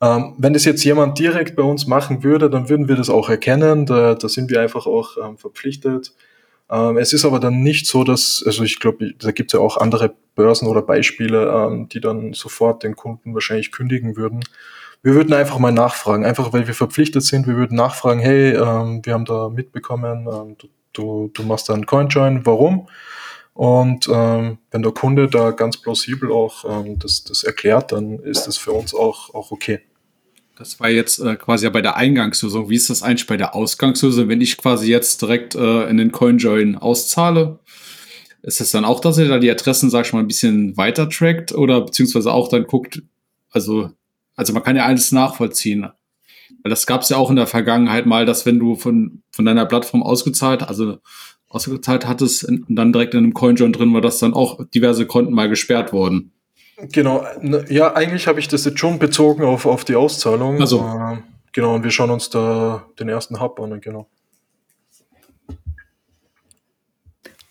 Ähm, wenn das jetzt jemand direkt bei uns machen würde, dann würden wir das auch erkennen. Da, da sind wir einfach auch ähm, verpflichtet. Ähm, es ist aber dann nicht so, dass, also ich glaube, da gibt es ja auch andere Börsen oder Beispiele, ähm, die dann sofort den Kunden wahrscheinlich kündigen würden. Wir würden einfach mal nachfragen, einfach weil wir verpflichtet sind. Wir würden nachfragen, hey, ähm, wir haben da mitbekommen, ähm, du, du, machst da einen CoinJoin, warum? Und ähm, wenn der Kunde da ganz plausibel auch ähm, das, das erklärt, dann ist das für uns auch, auch okay. Das war jetzt äh, quasi bei der Eingangslösung. Wie ist das eigentlich bei der Ausgangslösung? Wenn ich quasi jetzt direkt äh, in den CoinJoin auszahle, ist es dann auch, dass ihr da die Adressen, sag ich mal, ein bisschen weiter trackt oder beziehungsweise auch dann guckt, also, also man kann ja alles nachvollziehen. Weil das gab es ja auch in der Vergangenheit mal, dass wenn du von, von deiner Plattform ausgezahlt, also ausgezahlt hattest und dann direkt in einem CoinJoin drin war, dass dann auch diverse Konten mal gesperrt wurden. Genau, ja, eigentlich habe ich das jetzt schon bezogen auf, auf die Auszahlung. Also. Genau, und wir schauen uns da den ersten Hub an, genau.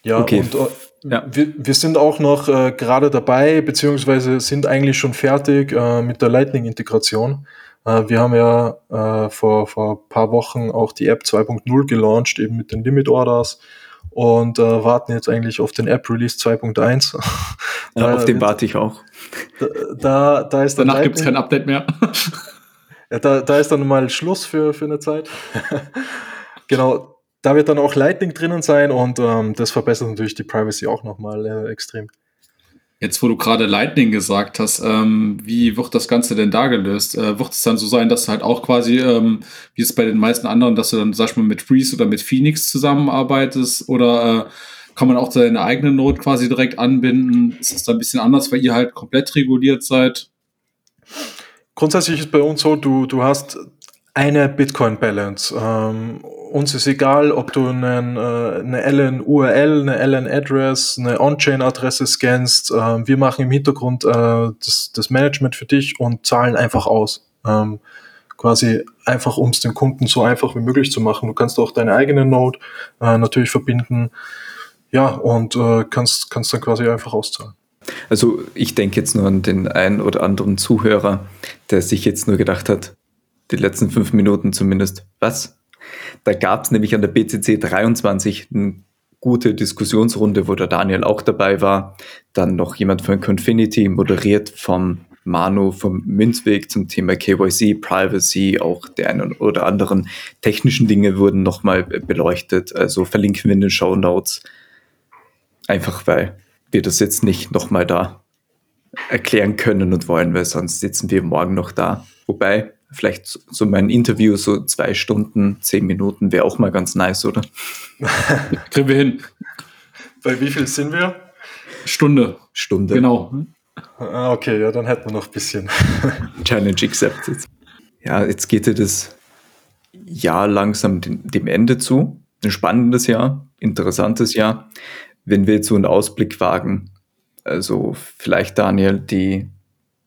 Ja, okay. und äh, ja. Wir, wir sind auch noch äh, gerade dabei, beziehungsweise sind eigentlich schon fertig äh, mit der Lightning-Integration. Äh, wir haben ja äh, vor, vor paar Wochen auch die App 2.0 gelauncht, eben mit den Limit Orders und äh, warten jetzt eigentlich auf den App Release 2.1. Ja, auf den warte ich auch. Da, da, da ist Danach gibt es kein Update mehr. ja, da, da ist dann mal Schluss für, für eine Zeit. genau, da wird dann auch Lightning drinnen sein und ähm, das verbessert natürlich die Privacy auch nochmal äh, extrem. Jetzt, wo du gerade Lightning gesagt hast, ähm, wie wird das Ganze denn da gelöst? Äh, wird es dann so sein, dass du halt auch quasi, ähm, wie es bei den meisten anderen, dass du dann, sag ich mal, mit Freeze oder mit Phoenix zusammenarbeitest? Oder äh, kann man auch deine eigene Node quasi direkt anbinden? Ist das dann ein bisschen anders, weil ihr halt komplett reguliert seid? Grundsätzlich ist bei uns so, du, du hast eine Bitcoin-Balance. Ähm, uns ist egal, ob du einen, äh, eine LN-URL, eine LN-Address, eine On-Chain-Adresse scannst. Ähm, wir machen im Hintergrund äh, das, das Management für dich und zahlen einfach aus. Ähm, quasi einfach, um es den Kunden so einfach wie möglich zu machen. Du kannst auch deine eigene Node äh, natürlich verbinden. Ja, und äh, kannst, kannst dann quasi einfach auszahlen. Also ich denke jetzt nur an den einen oder anderen Zuhörer, der sich jetzt nur gedacht hat, die letzten fünf Minuten zumindest, was? Da gab es nämlich an der BCC 23 eine gute Diskussionsrunde, wo der Daniel auch dabei war. Dann noch jemand von Confinity, moderiert vom Manu vom Münzweg zum Thema KYC, Privacy, auch der einen oder anderen technischen Dinge wurden nochmal beleuchtet. Also verlinken wir in den Show Notes. Einfach weil wir das jetzt nicht nochmal da erklären können und wollen, weil sonst sitzen wir morgen noch da. Wobei, vielleicht so mein Interview, so zwei Stunden, zehn Minuten, wäre auch mal ganz nice, oder? Kriegen wir hin. Bei wie viel sind wir? Stunde. Stunde. Genau. Ah, okay, ja, dann hätten wir noch ein bisschen. Challenge accepted. Ja, jetzt geht ja das Jahr langsam dem Ende zu. Ein spannendes Jahr, interessantes Jahr. Wenn wir jetzt so einen Ausblick wagen, also vielleicht Daniel, die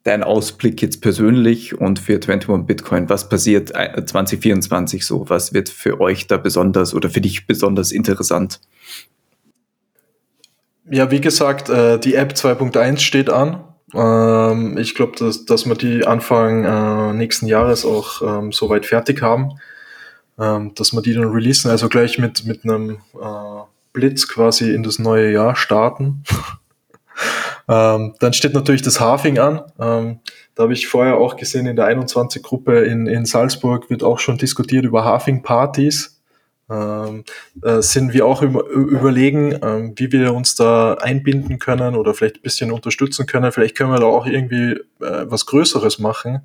dein Ausblick jetzt persönlich und für 21 Bitcoin, was passiert 2024 so? Was wird für euch da besonders oder für dich besonders interessant? Ja, wie gesagt, äh, die App 2.1 steht an. Ähm, ich glaube, dass, dass wir die Anfang äh, nächsten Jahres auch ähm, soweit fertig haben, ähm, dass wir die dann releasen, also gleich mit, mit einem äh, Blitz quasi in das neue Jahr starten. Ähm, dann steht natürlich das Hafing an. Ähm, da habe ich vorher auch gesehen, in der 21-Gruppe in, in Salzburg wird auch schon diskutiert über Hafing-Partys. Ähm, äh, sind wir auch über, überlegen, ähm, wie wir uns da einbinden können oder vielleicht ein bisschen unterstützen können. Vielleicht können wir da auch irgendwie äh, was Größeres machen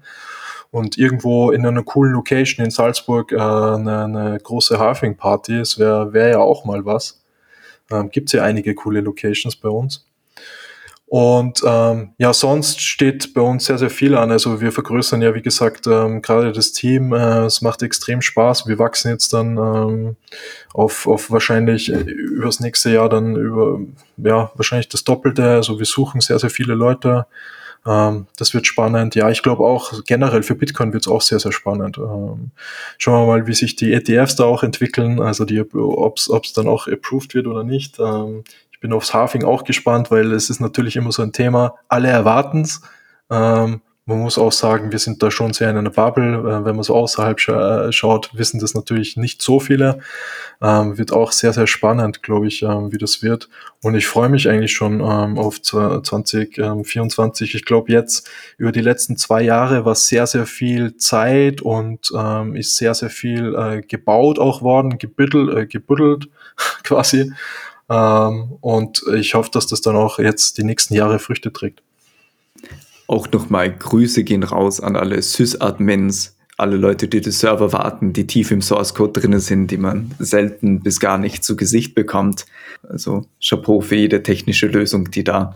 und irgendwo in einer coolen Location in Salzburg äh, eine, eine große Hafing-Party. Es wäre wär ja auch mal was. Ähm, Gibt es ja einige coole Locations bei uns. Und ähm, ja, sonst steht bei uns sehr, sehr viel an. Also wir vergrößern ja, wie gesagt, ähm, gerade das Team. Äh, es macht extrem Spaß. Wir wachsen jetzt dann ähm, auf, auf wahrscheinlich äh, übers nächste Jahr dann über, ja, wahrscheinlich das Doppelte. Also wir suchen sehr, sehr viele Leute. Ähm, das wird spannend. Ja, ich glaube auch generell für Bitcoin wird es auch sehr, sehr spannend. Ähm, schauen wir mal, wie sich die ETFs da auch entwickeln, also die, ob es dann auch approved wird oder nicht. Ähm, bin aufs Halving auch gespannt, weil es ist natürlich immer so ein Thema. Alle erwarten es. Ähm, man muss auch sagen, wir sind da schon sehr in einer Bubble. Äh, wenn man so außerhalb scha äh, schaut, wissen das natürlich nicht so viele. Ähm, wird auch sehr, sehr spannend, glaube ich, ähm, wie das wird. Und ich freue mich eigentlich schon ähm, auf 2024. Ich glaube, jetzt über die letzten zwei Jahre war sehr, sehr viel Zeit und ähm, ist sehr, sehr viel äh, gebaut auch worden, gebuddelt, äh, gebuddelt quasi. Ähm, und ich hoffe, dass das dann auch jetzt die nächsten Jahre Früchte trägt. Auch nochmal Grüße gehen raus an alle Sys-Admins, alle Leute, die die Server warten, die tief im Source Code drinnen sind, die man selten bis gar nicht zu Gesicht bekommt. Also Chapeau für jede technische Lösung, die da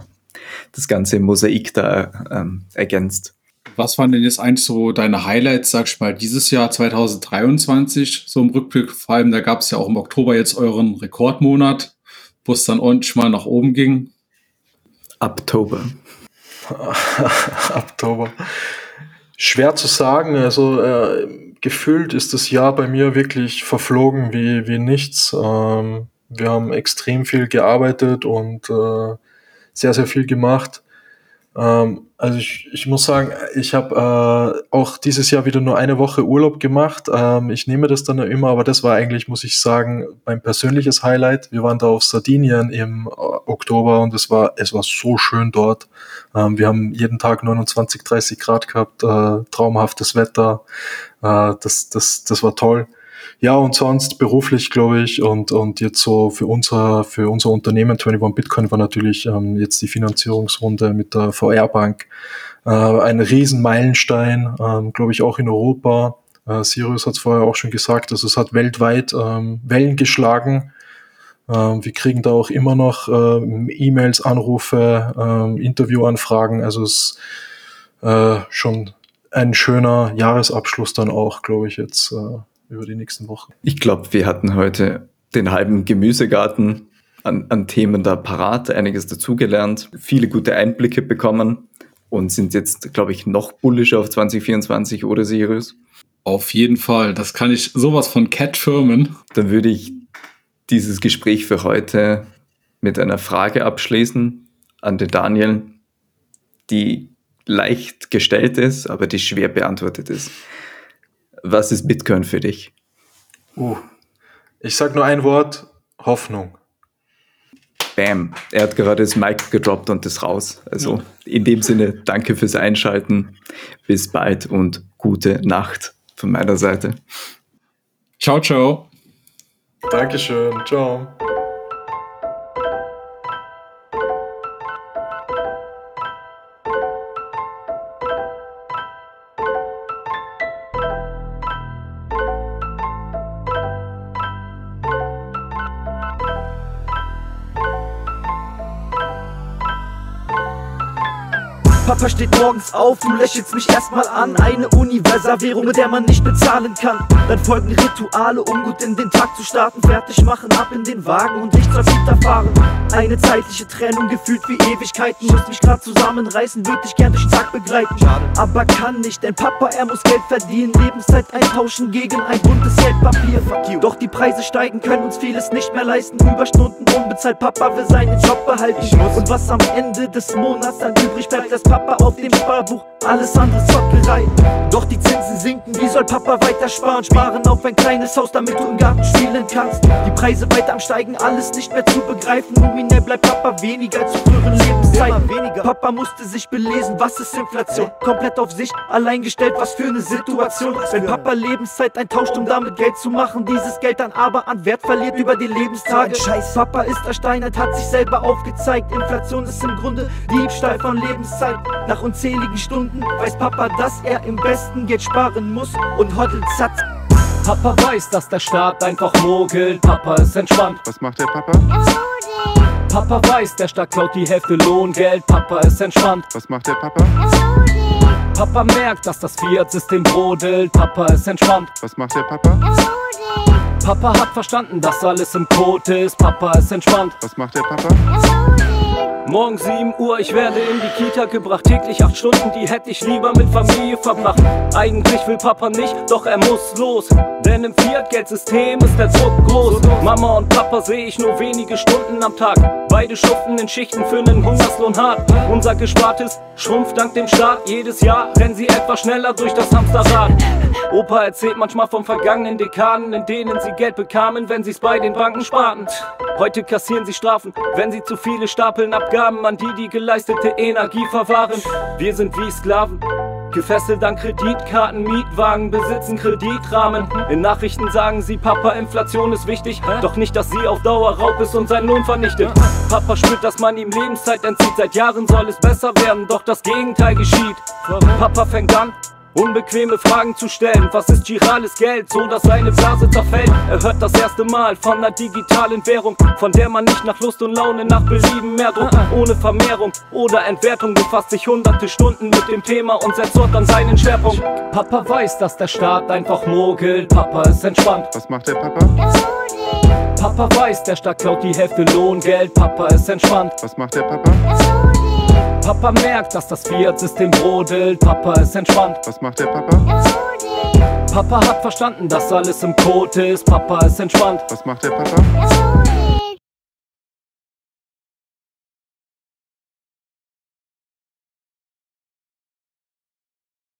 das ganze Mosaik da ähm, ergänzt. Was waren denn jetzt eigentlich so deine Highlights, sag ich mal, dieses Jahr 2023, so im Rückblick? Vor allem, da gab es ja auch im Oktober jetzt euren Rekordmonat wo es dann ordentlich mal nach oben ging? Oktober. Oktober. Schwer zu sagen. Also äh, gefühlt ist das Jahr bei mir wirklich verflogen wie, wie nichts. Ähm, wir haben extrem viel gearbeitet und äh, sehr, sehr viel gemacht. Ähm, also ich, ich muss sagen, ich habe äh, auch dieses Jahr wieder nur eine Woche Urlaub gemacht. Ähm, ich nehme das dann immer, aber das war eigentlich, muss ich sagen, mein persönliches Highlight. Wir waren da auf Sardinien im äh, Oktober und es war, es war so schön dort. Ähm, wir haben jeden Tag 29, 30 Grad gehabt, äh, traumhaftes Wetter. Äh, das, das, das war toll. Ja, und sonst beruflich, glaube ich, und, und jetzt so für unser, für unser Unternehmen 21 Bitcoin war natürlich ähm, jetzt die Finanzierungsrunde mit der VR-Bank äh, ein Riesenmeilenstein, ähm, glaube ich, auch in Europa. Äh, Sirius hat es vorher auch schon gesagt, also es hat weltweit ähm, Wellen geschlagen. Ähm, wir kriegen da auch immer noch äh, E-Mails, Anrufe, äh, Interviewanfragen. Also es ist äh, schon ein schöner Jahresabschluss dann auch, glaube ich, jetzt äh, über die nächsten Wochen. Ich glaube, wir hatten heute den halben Gemüsegarten an, an Themen da parat, einiges dazugelernt, viele gute Einblicke bekommen und sind jetzt, glaube ich, noch bullischer auf 2024 oder Sirius. Auf jeden Fall, das kann ich sowas von Cat firmen. Dann würde ich dieses Gespräch für heute mit einer Frage abschließen an den Daniel, die leicht gestellt ist, aber die schwer beantwortet ist. Was ist Bitcoin für dich? Uh, ich sag nur ein Wort: Hoffnung. Bam. Er hat gerade das Mic gedroppt und das raus. Also in dem Sinne, danke fürs Einschalten. Bis bald und gute Nacht von meiner Seite. Ciao, ciao. Dankeschön. Ciao. Papa steht morgens auf, du lächelst mich erstmal an. Eine Universalwährung, mit der man nicht bezahlen kann. Dann folgen Rituale, um gut in den Tag zu starten. Fertig machen, ab in den Wagen und ich zur Kita fahren. Eine zeitliche Trennung, gefühlt wie Ewigkeiten. Muss mich grad zusammenreißen, würde dich gern durch den Tag begleiten. Aber kann nicht, denn Papa, er muss Geld verdienen. Lebenszeit eintauschen gegen ein buntes Geldpapier. Doch die Preise steigen, können uns vieles nicht mehr leisten. Überstunden unbezahlt, Papa will seinen Job behalten. Und was am Ende des Monats dann übrig bleibt, das Papa Papa auf dem Sparbuch, alles andere Zockerei. Doch die Zinsen sinken, wie soll Papa weiter sparen? Sparen auf ein kleines Haus, damit du im Garten spielen kannst. Die Preise weiter am Steigen, alles nicht mehr zu begreifen. Nominell bleibt Papa weniger als zu früheren Lebenszeiten. Weniger. Papa musste sich belesen, was ist Inflation? Komplett auf sich allein gestellt, was für eine Situation. Wenn Papa Lebenszeit eintauscht, um damit Geld zu machen, dieses Geld dann aber an Wert verliert über die Lebenstage. Scheiß. Papa ist ersteinert, hat sich selber aufgezeigt. Inflation ist im Grunde Diebstahl von Lebenszeit. Nach unzähligen Stunden weiß Papa, dass er im besten Geld sparen muss und hoddelt satt. Papa weiß, dass der Staat einfach mogelt. Papa ist entspannt. Was macht der Papa? Papa weiß, der Staat klaut die Hälfte Lohngeld. Papa ist entspannt. Was macht der Papa? Papa merkt, dass das Fiat-System brodelt. Papa ist entspannt. Was macht der Papa? Papa hat verstanden, dass alles im Code ist. Papa ist entspannt. Was macht der Papa? Morgen 7 Uhr, ich werde in die Kita gebracht. Täglich 8 Stunden, die hätte ich lieber mit Familie verbracht. Eigentlich will Papa nicht, doch er muss los. Denn im Fiat-Geldsystem ist der Druck groß. Mama und Papa sehe ich nur wenige Stunden am Tag. Beide schuften in Schichten für nen Hungerslohn hart. Unser Gespartes schrumpft dank dem Staat. Jedes Jahr rennen sie etwas schneller durch das Hamsterrad. Opa erzählt manchmal von vergangenen Dekaden, in denen sie Geld bekamen, wenn sie's bei den Banken sparten. Heute kassieren sie Strafen, wenn sie zu viele stapeln Abgaben an die, die geleistete Energie verwahren. Wir sind wie Sklaven. Gefesselt an Kreditkarten, Mietwagen, besitzen Kreditrahmen. In Nachrichten sagen sie, Papa, Inflation ist wichtig. Doch nicht, dass sie auf Dauer Raub ist und seinen Lohn vernichtet. Papa spürt, dass man ihm Lebenszeit entzieht. Seit Jahren soll es besser werden, doch das Gegenteil geschieht. Papa fängt an, Unbequeme Fragen zu stellen. Was ist girales Geld, so dass seine Blase zerfällt? Er hört das erste Mal von einer digitalen Währung, von der man nicht nach Lust und Laune nach Belieben mehr druckt. Ohne Vermehrung oder Entwertung befasst sich hunderte Stunden mit dem Thema und setzt dort dann seinen Schwerpunkt. Papa weiß, dass der Staat einfach mogelt. Papa ist entspannt. Was macht der Papa? Papa weiß, der Staat klaut die Hälfte Lohngeld. Papa ist entspannt. Was macht der Papa? Papa merkt, dass das Fiat-System brodelt. Papa ist entspannt. Was macht der Papa? Papa hat verstanden, dass alles im Code ist. Papa ist entspannt. Was macht der Papa?